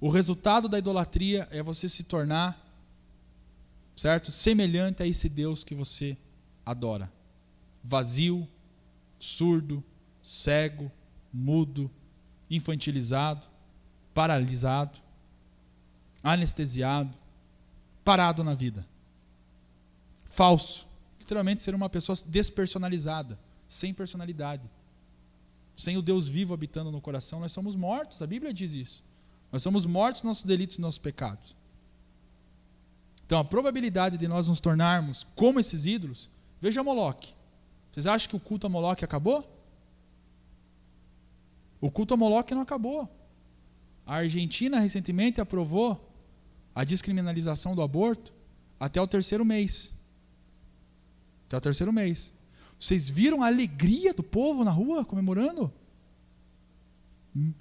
O resultado da idolatria é você se tornar, certo? Semelhante a esse Deus que você adora. Vazio, surdo, cego, mudo, infantilizado, paralisado, anestesiado, parado na vida. Falso. Literalmente ser uma pessoa despersonalizada, sem personalidade. Sem o Deus vivo habitando no coração, nós somos mortos. A Bíblia diz isso. Nós somos mortos nos nossos delitos e nossos pecados. Então, a probabilidade de nós nos tornarmos como esses ídolos, veja Moloque. Vocês acham que o culto a Moloque acabou? O culto a Moloque não acabou. A Argentina recentemente aprovou a descriminalização do aborto até o terceiro mês. Até o terceiro mês. Vocês viram a alegria do povo na rua comemorando?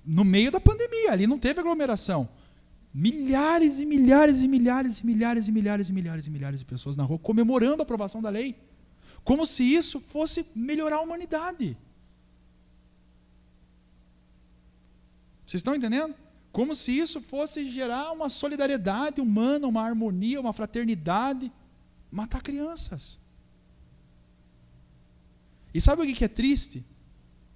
no meio da pandemia, ali não teve aglomeração. Milhares e milhares e milhares e milhares e milhares e milhares e milhares de pessoas na rua comemorando a aprovação da lei. Como se isso fosse melhorar a humanidade. Vocês estão entendendo? Como se isso fosse gerar uma solidariedade humana, uma harmonia, uma fraternidade. Matar crianças. E sabe o que é triste?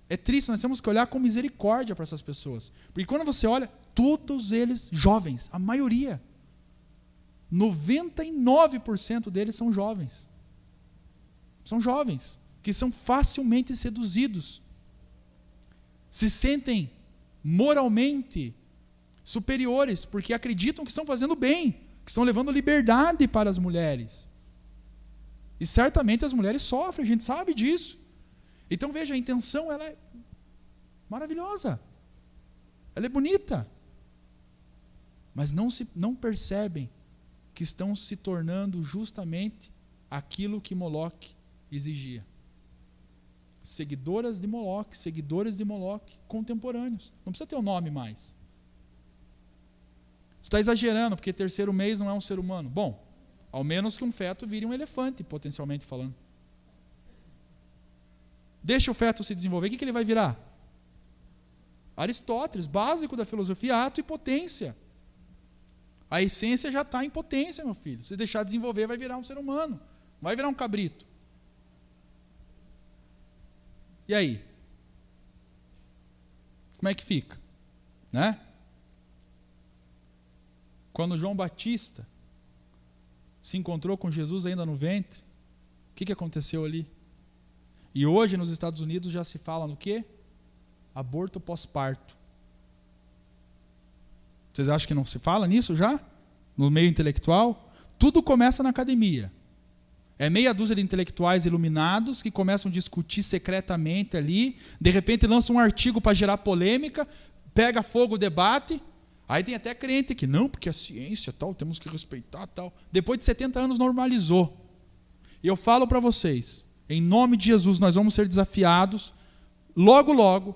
É triste, nós temos que olhar com misericórdia para essas pessoas. Porque quando você olha, todos eles jovens, a maioria. 99% deles são jovens. São jovens que são facilmente seduzidos. Se sentem moralmente superiores porque acreditam que estão fazendo bem, que estão levando liberdade para as mulheres. E certamente as mulheres sofrem, a gente sabe disso. Então veja, a intenção ela é maravilhosa. Ela é bonita. Mas não se não percebem que estão se tornando justamente aquilo que Moloque exigia. Seguidoras de Moloque, seguidores de Moloque, contemporâneos. Não precisa ter o um nome mais. Você está exagerando, porque terceiro mês não é um ser humano. Bom, ao menos que um feto vire um elefante, potencialmente falando. Deixa o feto se desenvolver, o que, que ele vai virar? Aristóteles, básico da filosofia, ato e potência. A essência já está em potência, meu filho. Se deixar desenvolver, vai virar um ser humano. Vai virar um cabrito. E aí? Como é que fica? Né? Quando João Batista se encontrou com Jesus ainda no ventre, o que, que aconteceu ali? E hoje nos Estados Unidos já se fala no quê? Aborto pós-parto. Vocês acham que não se fala nisso já? No meio intelectual? Tudo começa na academia. É meia dúzia de intelectuais iluminados que começam a discutir secretamente ali, de repente lançam um artigo para gerar polêmica, pega fogo o debate, Aí tem até crente que não, porque a ciência tal, temos que respeitar tal. Depois de 70 anos normalizou. E eu falo para vocês, em nome de Jesus, nós vamos ser desafiados logo logo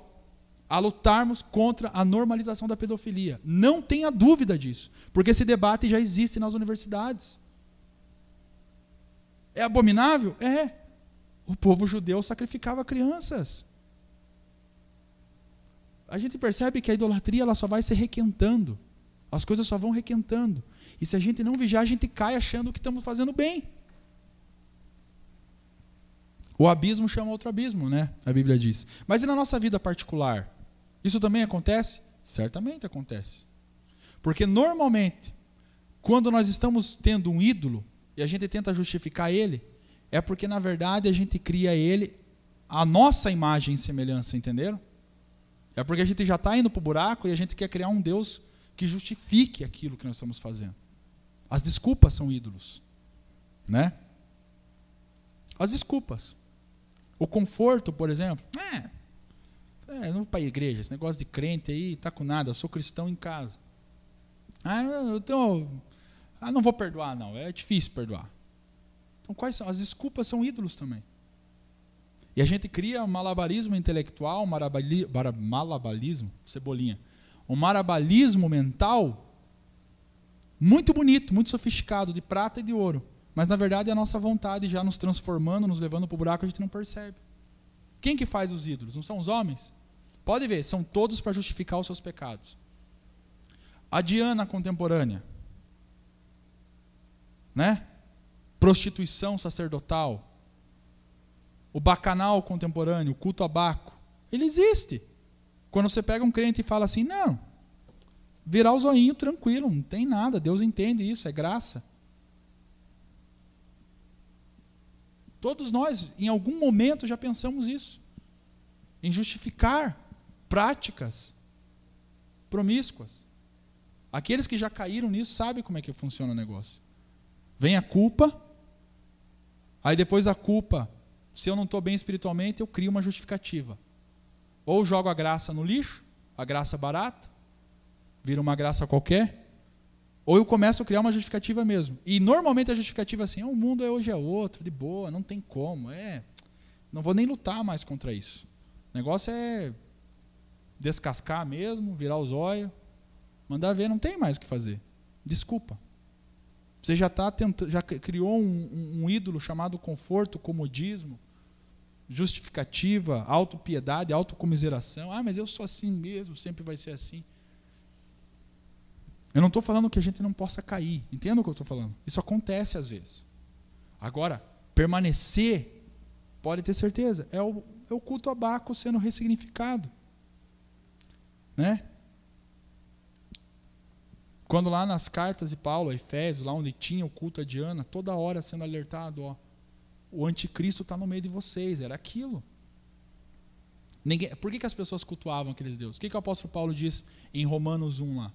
a lutarmos contra a normalização da pedofilia. Não tenha dúvida disso, porque esse debate já existe nas universidades. É abominável? É. O povo judeu sacrificava crianças a gente percebe que a idolatria ela só vai se requentando. As coisas só vão requentando. E se a gente não vigiar, a gente cai achando que estamos fazendo bem. O abismo chama outro abismo, né? A Bíblia diz. Mas e na nossa vida particular? Isso também acontece? Certamente acontece. Porque normalmente, quando nós estamos tendo um ídolo e a gente tenta justificar ele, é porque na verdade a gente cria ele a nossa imagem e semelhança, entenderam? É porque a gente já está indo para o buraco e a gente quer criar um Deus que justifique aquilo que nós estamos fazendo. As desculpas são ídolos. Né? As desculpas. O conforto, por exemplo. É, é não vou para a igreja, esse negócio de crente aí, tá com nada, sou cristão em casa. Ah, eu tenho, ah, não vou perdoar, não, é difícil perdoar. Então, quais são? As desculpas são ídolos também. E a gente cria malabarismo intelectual, um malabarismo, cebolinha, um marabalismo mental muito bonito, muito sofisticado, de prata e de ouro. Mas na verdade é a nossa vontade já nos transformando, nos levando para o buraco, a gente não percebe. Quem que faz os ídolos? Não são os homens? Pode ver, são todos para justificar os seus pecados. A Diana contemporânea, né? Prostituição sacerdotal, o bacanal contemporâneo, o culto a Baco, ele existe. Quando você pega um crente e fala assim, não, virar o zoinho tranquilo, não tem nada, Deus entende isso, é graça. Todos nós, em algum momento, já pensamos isso. Em justificar práticas promíscuas. Aqueles que já caíram nisso sabem como é que funciona o negócio. Vem a culpa, aí depois a culpa se eu não estou bem espiritualmente, eu crio uma justificativa. Ou jogo a graça no lixo, a graça barata, vira uma graça qualquer, ou eu começo a criar uma justificativa mesmo. E normalmente a justificativa é assim: oh, o mundo é hoje é outro, de boa, não tem como. É, não vou nem lutar mais contra isso. O negócio é descascar mesmo, virar os olhos, mandar ver, não tem mais o que fazer. Desculpa. Você já tá tentando, já criou um, um, ídolo chamado conforto, comodismo, justificativa, autopiedade, autocomiseração. Ah, mas eu sou assim mesmo, sempre vai ser assim. Eu não estou falando que a gente não possa cair. Entenda o que eu estou falando? Isso acontece às vezes. Agora, permanecer, pode ter certeza, é o, é o culto a Baco sendo ressignificado. Né? Quando lá nas cartas de Paulo, a Efésios, lá onde tinha o culto a Diana, toda hora sendo alertado, ó, o anticristo está no meio de vocês, era aquilo. Ninguém, por que, que as pessoas cultuavam aqueles deuses? O que, que o apóstolo Paulo diz em Romanos 1 lá?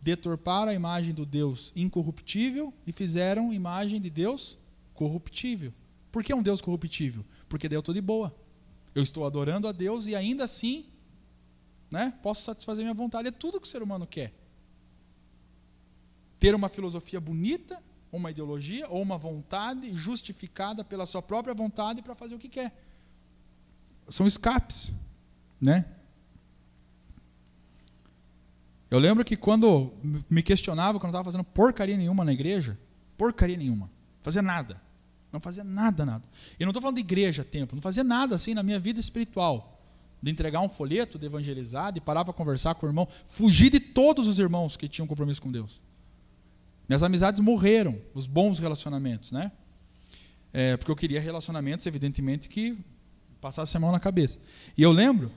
Deturparam a imagem do Deus incorruptível e fizeram imagem de Deus corruptível. Por que um Deus corruptível? Porque daí eu estou de boa. Eu estou adorando a Deus e ainda assim né, posso satisfazer minha vontade. É tudo que o ser humano quer. Ter uma filosofia bonita, uma ideologia ou uma vontade justificada pela sua própria vontade para fazer o que quer. São escapes, né? Eu lembro que quando me questionava, quando eu estava fazendo porcaria nenhuma na igreja, porcaria nenhuma, fazia nada. Não fazia nada, nada. E não estou falando de igreja, templo, não fazia nada assim na minha vida espiritual. De entregar um folheto, de evangelizar, de parar para conversar com o irmão, fugir de todos os irmãos que tinham compromisso com Deus. Minhas amizades morreram, os bons relacionamentos, né? É, porque eu queria relacionamentos, evidentemente, que passassem a mão na cabeça. E eu lembro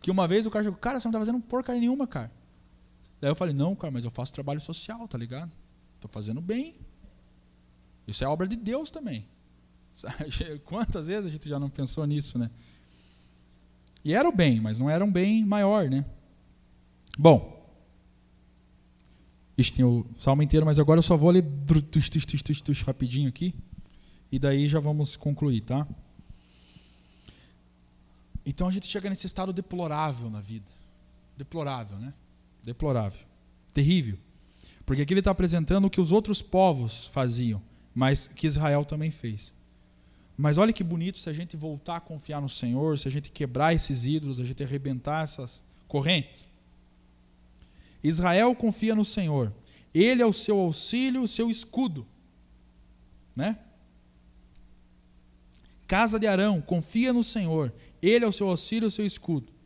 que uma vez o cara chegou, cara, você não está fazendo porcaria nenhuma, cara. Daí eu falei, não, cara, mas eu faço trabalho social, tá ligado? Estou fazendo bem. Isso é obra de Deus também. Quantas vezes a gente já não pensou nisso, né? E era o bem, mas não era um bem maior, né? Bom, isso tem o salmo inteiro, mas agora eu só vou ler rapidinho aqui. E daí já vamos concluir, tá? Então a gente chega nesse estado deplorável na vida. Deplorável, né? Deplorável. Terrível. Porque aqui ele está apresentando o que os outros povos faziam, mas que Israel também fez. Mas olha que bonito se a gente voltar a confiar no Senhor, se a gente quebrar esses ídolos, a gente arrebentar essas correntes. Israel confia no Senhor. Ele é o seu auxílio, o seu escudo. Né? Casa de Arão, confia no Senhor. Ele é o seu auxílio, o seu escudo.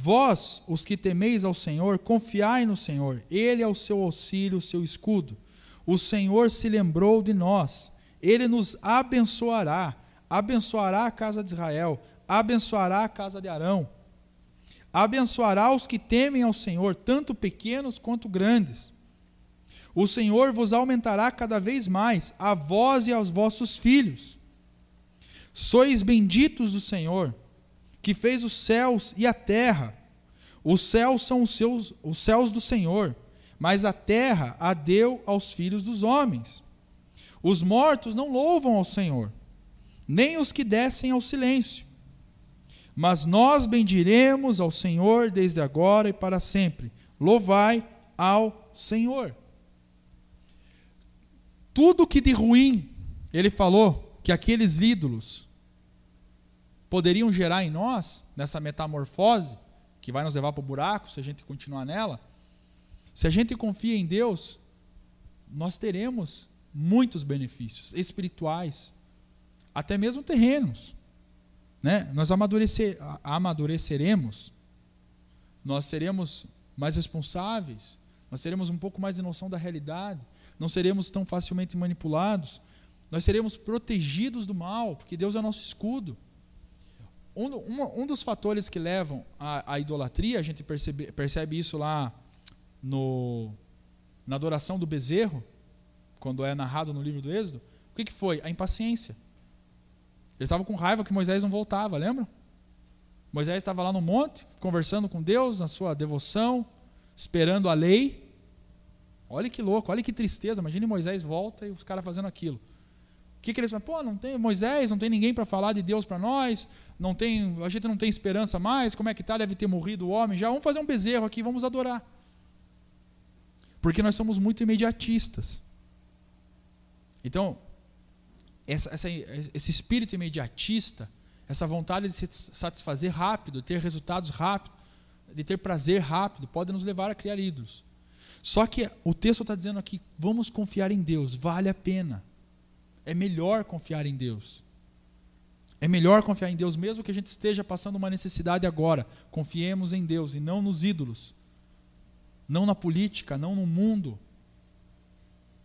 Vós, os que temeis ao Senhor, confiai no Senhor, Ele é o seu auxílio, o seu escudo. O Senhor se lembrou de nós, Ele nos abençoará, abençoará a casa de Israel, abençoará a casa de Arão, abençoará os que temem ao Senhor, tanto pequenos quanto grandes. O Senhor vos aumentará cada vez mais, a vós e aos vossos filhos. Sois benditos do Senhor que fez os céus e a terra. Os céus são os, seus, os céus do Senhor, mas a terra a deu aos filhos dos homens. Os mortos não louvam ao Senhor, nem os que descem ao silêncio. Mas nós bendiremos ao Senhor desde agora e para sempre. Louvai ao Senhor. Tudo que de ruim ele falou que aqueles ídolos poderiam gerar em nós, nessa metamorfose, que vai nos levar para o buraco se a gente continuar nela, se a gente confia em Deus, nós teremos muitos benefícios espirituais, até mesmo terrenos. Né? Nós amadurecer, amadureceremos, nós seremos mais responsáveis, nós teremos um pouco mais de noção da realidade, não seremos tão facilmente manipulados, nós seremos protegidos do mal, porque Deus é nosso escudo. Um, um, um dos fatores que levam à, à idolatria, a gente percebe, percebe isso lá no, na adoração do bezerro, quando é narrado no livro do Êxodo. O que, que foi? A impaciência. Eles estavam com raiva que Moisés não voltava, lembra? Moisés estava lá no monte, conversando com Deus, na sua devoção, esperando a lei. Olha que louco, olha que tristeza. Imagine Moisés volta e os caras fazendo aquilo. Que, que eles falam? Pô, não tem Moisés, não tem ninguém para falar de Deus para nós, não tem, a gente não tem esperança mais, como é que está? Deve ter morrido o homem já. Vamos fazer um bezerro aqui, vamos adorar. Porque nós somos muito imediatistas. Então, essa, essa, esse espírito imediatista, essa vontade de se satisfazer rápido, ter resultados rápidos, de ter prazer rápido, pode nos levar a criar ídolos. Só que o texto está dizendo aqui: vamos confiar em Deus, vale a pena. É melhor confiar em Deus. É melhor confiar em Deus, mesmo que a gente esteja passando uma necessidade agora. Confiemos em Deus e não nos ídolos. Não na política, não no mundo.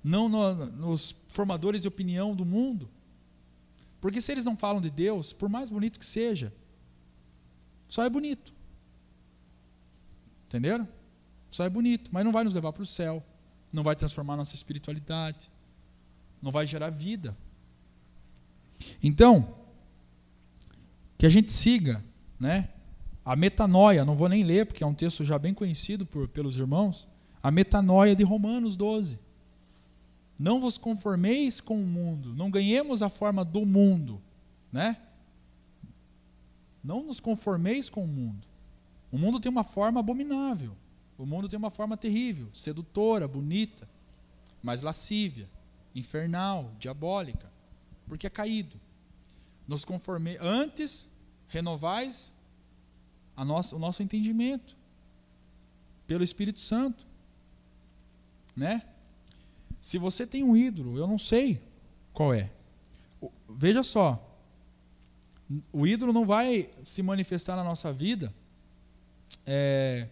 Não no, nos formadores de opinião do mundo. Porque se eles não falam de Deus, por mais bonito que seja, só é bonito. Entenderam? Só é bonito, mas não vai nos levar para o céu, não vai transformar nossa espiritualidade, não vai gerar vida. Então, que a gente siga, né? A metanoia, não vou nem ler, porque é um texto já bem conhecido por, pelos irmãos, a metanoia de Romanos 12. Não vos conformeis com o mundo, não ganhemos a forma do mundo, né? Não nos conformeis com o mundo. O mundo tem uma forma abominável. O mundo tem uma forma terrível, sedutora, bonita, mas lascívia, infernal, diabólica, porque é caído. Nos conforme antes renovais a nossa, o nosso entendimento pelo Espírito Santo, né? Se você tem um ídolo, eu não sei qual é. Veja só, o ídolo não vai se manifestar na nossa vida é,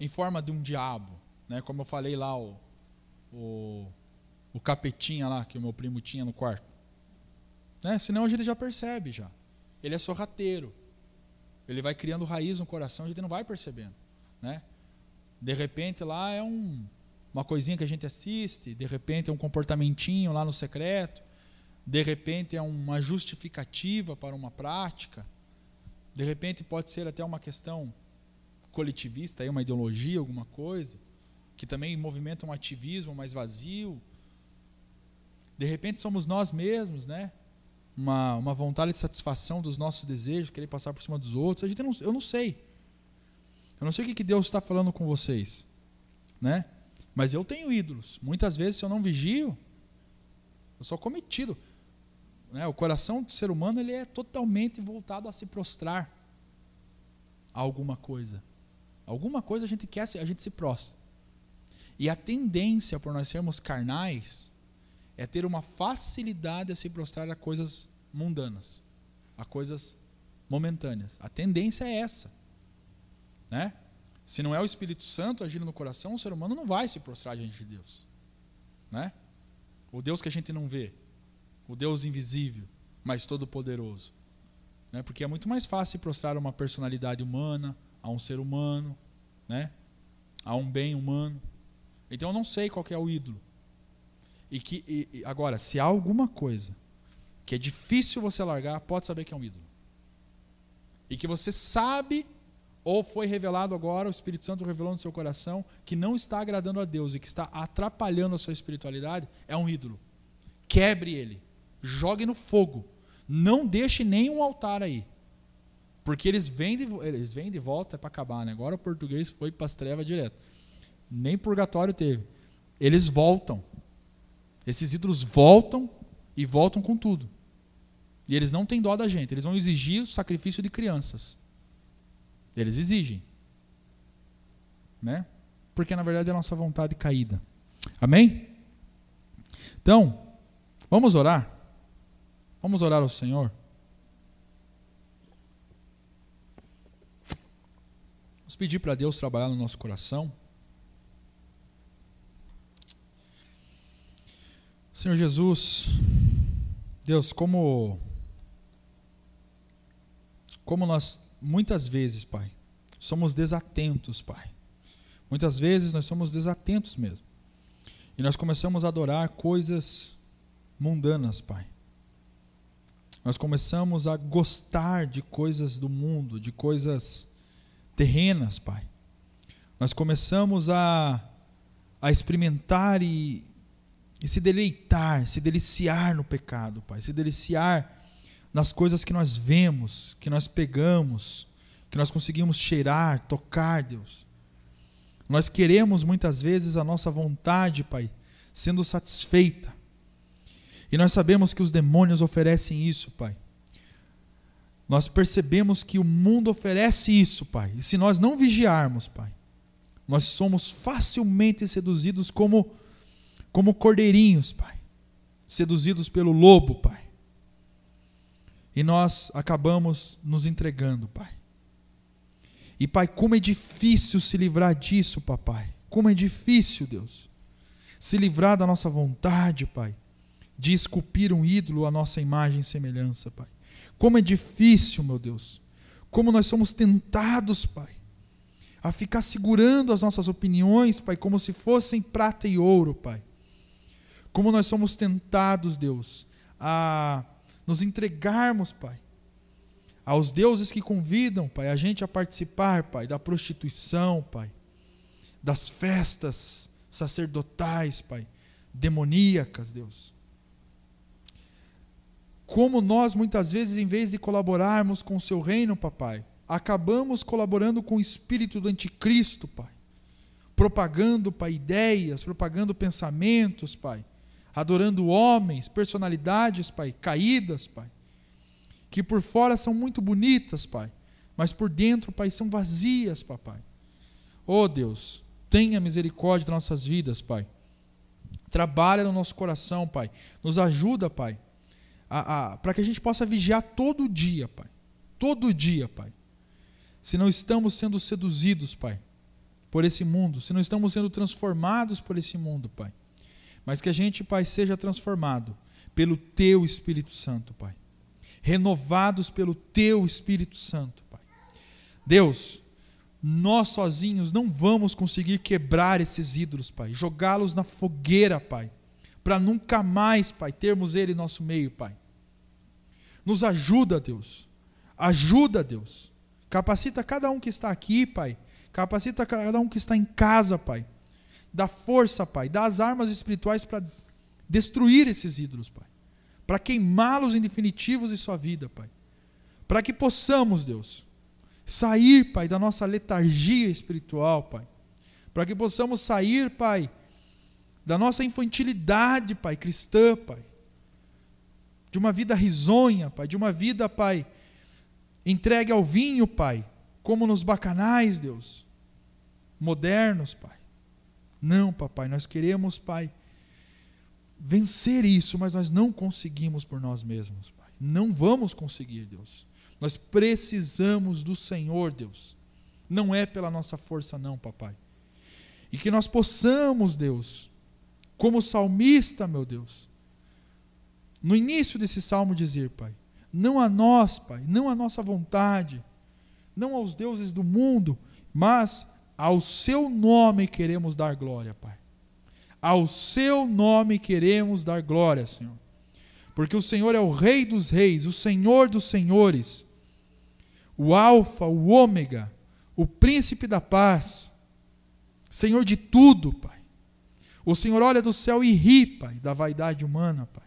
em forma de um diabo, né? Como eu falei lá o, o, o capetinha lá que o meu primo tinha no quarto. Né? Senão a gente já percebe já. Ele é sorrateiro. Ele vai criando raiz no coração, a gente não vai percebendo, né? De repente lá é um, uma coisinha que a gente assiste, de repente é um comportamentinho lá no secreto, de repente é uma justificativa para uma prática, de repente pode ser até uma questão coletivista, uma ideologia, alguma coisa, que também movimenta um ativismo mais vazio. De repente somos nós mesmos, né? Uma, uma vontade de satisfação dos nossos desejos, querer passar por cima dos outros. A gente não, eu não sei. Eu não sei o que Deus está falando com vocês, né? Mas eu tenho ídolos. Muitas vezes, se eu não vigio, eu sou cometido. Né? O coração do ser humano ele é totalmente voltado a se prostrar a alguma coisa. Alguma coisa a gente quer, a gente se prostra. E a tendência por nós sermos carnais é ter uma facilidade a se prostrar a coisas mundanas, a coisas momentâneas. A tendência é essa. Né? Se não é o Espírito Santo agindo no coração, o ser humano não vai se prostrar diante de Deus. Né? O Deus que a gente não vê, o Deus invisível, mas todo-poderoso. Né? Porque é muito mais fácil se prostrar a uma personalidade humana, a um ser humano, né? a um bem humano. Então eu não sei qual é o ídolo. E que e, agora, se há alguma coisa que é difícil você largar, pode saber que é um ídolo. E que você sabe ou foi revelado agora, o Espírito Santo revelou no seu coração que não está agradando a Deus e que está atrapalhando a sua espiritualidade, é um ídolo. Quebre ele, jogue no fogo. Não deixe nenhum altar aí. Porque eles vêm de, eles vêm de volta para acabar, né? Agora o português foi para as trevas direto. Nem purgatório teve. Eles voltam. Esses ídolos voltam e voltam com tudo. E eles não têm dó da gente. Eles vão exigir o sacrifício de crianças. Eles exigem. Né? Porque na verdade é a nossa vontade caída. Amém? Então, vamos orar? Vamos orar ao Senhor? Vamos pedir para Deus trabalhar no nosso coração. Senhor Jesus, Deus, como como nós muitas vezes, Pai, somos desatentos, Pai. Muitas vezes nós somos desatentos mesmo. E nós começamos a adorar coisas mundanas, Pai. Nós começamos a gostar de coisas do mundo, de coisas terrenas, Pai. Nós começamos a, a experimentar e, e se deleitar, se deliciar no pecado, Pai. Se deliciar nas coisas que nós vemos, que nós pegamos, que nós conseguimos cheirar, tocar, Deus. Nós queremos muitas vezes a nossa vontade, Pai, sendo satisfeita. E nós sabemos que os demônios oferecem isso, Pai. nós percebemos que o mundo oferece isso, Pai. E se nós não vigiarmos, Pai, nós somos facilmente seduzidos como, como cordeirinhos, Pai. Seduzidos pelo lobo, Pai. E nós acabamos nos entregando, Pai. E, Pai, como é difícil se livrar disso, Papai. Como é difícil, Deus, se livrar da nossa vontade, Pai, de esculpir um ídolo à nossa imagem e semelhança, Pai. Como é difícil, meu Deus. Como nós somos tentados, Pai, a ficar segurando as nossas opiniões, Pai, como se fossem prata e ouro, Pai. Como nós somos tentados, Deus, a nos entregarmos, Pai, aos deuses que convidam, Pai, a gente a participar, Pai, da prostituição, Pai, das festas sacerdotais, Pai, demoníacas, Deus. Como nós muitas vezes, em vez de colaborarmos com o seu reino, papai, acabamos colaborando com o espírito do anticristo, Pai. Propagando, Pai, ideias, propagando pensamentos, Pai adorando homens, personalidades, Pai, caídas, Pai, que por fora são muito bonitas, Pai, mas por dentro, Pai, são vazias, Papai. Oh Deus, tenha misericórdia das nossas vidas, Pai. Trabalha no nosso coração, Pai. Nos ajuda, Pai, para que a gente possa vigiar todo dia, Pai. Todo dia, Pai. Se não estamos sendo seduzidos, Pai, por esse mundo, se não estamos sendo transformados por esse mundo, Pai mas que a gente, Pai, seja transformado pelo Teu Espírito Santo, Pai. Renovados pelo Teu Espírito Santo, Pai. Deus, nós sozinhos não vamos conseguir quebrar esses ídolos, Pai. Jogá-los na fogueira, Pai. Para nunca mais, Pai, termos Ele em nosso meio, Pai. Nos ajuda, Deus. Ajuda, Deus. Capacita cada um que está aqui, Pai. Capacita cada um que está em casa, Pai Dá força, Pai. Dá as armas espirituais para destruir esses ídolos, Pai. Para queimá-los em definitivos em sua vida, Pai. Para que possamos, Deus, sair, Pai, da nossa letargia espiritual, Pai. Para que possamos sair, Pai, da nossa infantilidade, Pai, cristã, Pai. De uma vida risonha, Pai. De uma vida, Pai, entregue ao vinho, Pai. Como nos bacanais, Deus. Modernos, Pai. Não, papai, nós queremos, pai, vencer isso, mas nós não conseguimos por nós mesmos, pai. Não vamos conseguir, Deus. Nós precisamos do Senhor, Deus. Não é pela nossa força, não, papai. E que nós possamos, Deus, como salmista, meu Deus, no início desse salmo dizer, pai, não a nós, pai, não a nossa vontade, não aos deuses do mundo, mas ao seu nome queremos dar glória, Pai. Ao seu nome queremos dar glória, Senhor. Porque o Senhor é o Rei dos Reis, o Senhor dos Senhores, o Alfa, o Ômega, o Príncipe da Paz, Senhor de tudo, Pai. O Senhor olha do céu e ri, Pai, da vaidade humana, Pai.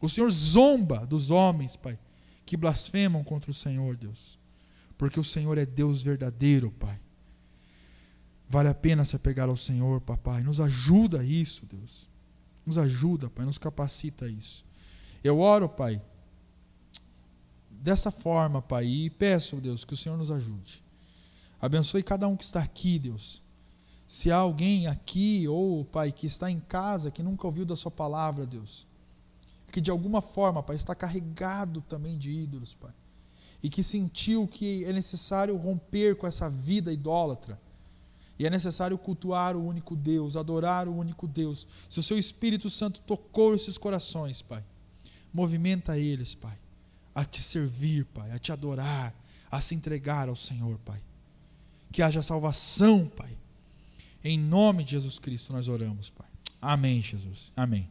O Senhor zomba dos homens, Pai, que blasfemam contra o Senhor, Deus. Porque o Senhor é Deus verdadeiro, Pai. Vale a pena se apegar ao Senhor, papai. Nos ajuda isso, Deus. Nos ajuda, Pai. Nos capacita isso. Eu oro, Pai, dessa forma, Pai, e peço, Deus, que o Senhor nos ajude. Abençoe cada um que está aqui, Deus. Se há alguém aqui, ou, Pai, que está em casa, que nunca ouviu da Sua palavra, Deus, que de alguma forma, Pai, está carregado também de ídolos, Pai, e que sentiu que é necessário romper com essa vida idólatra e é necessário cultuar o único Deus, adorar o único Deus. Se o seu Espírito Santo tocou esses corações, Pai, movimenta eles, Pai, a te servir, Pai, a te adorar, a se entregar ao Senhor, Pai. Que haja salvação, Pai. Em nome de Jesus Cristo nós oramos, Pai. Amém, Jesus. Amém.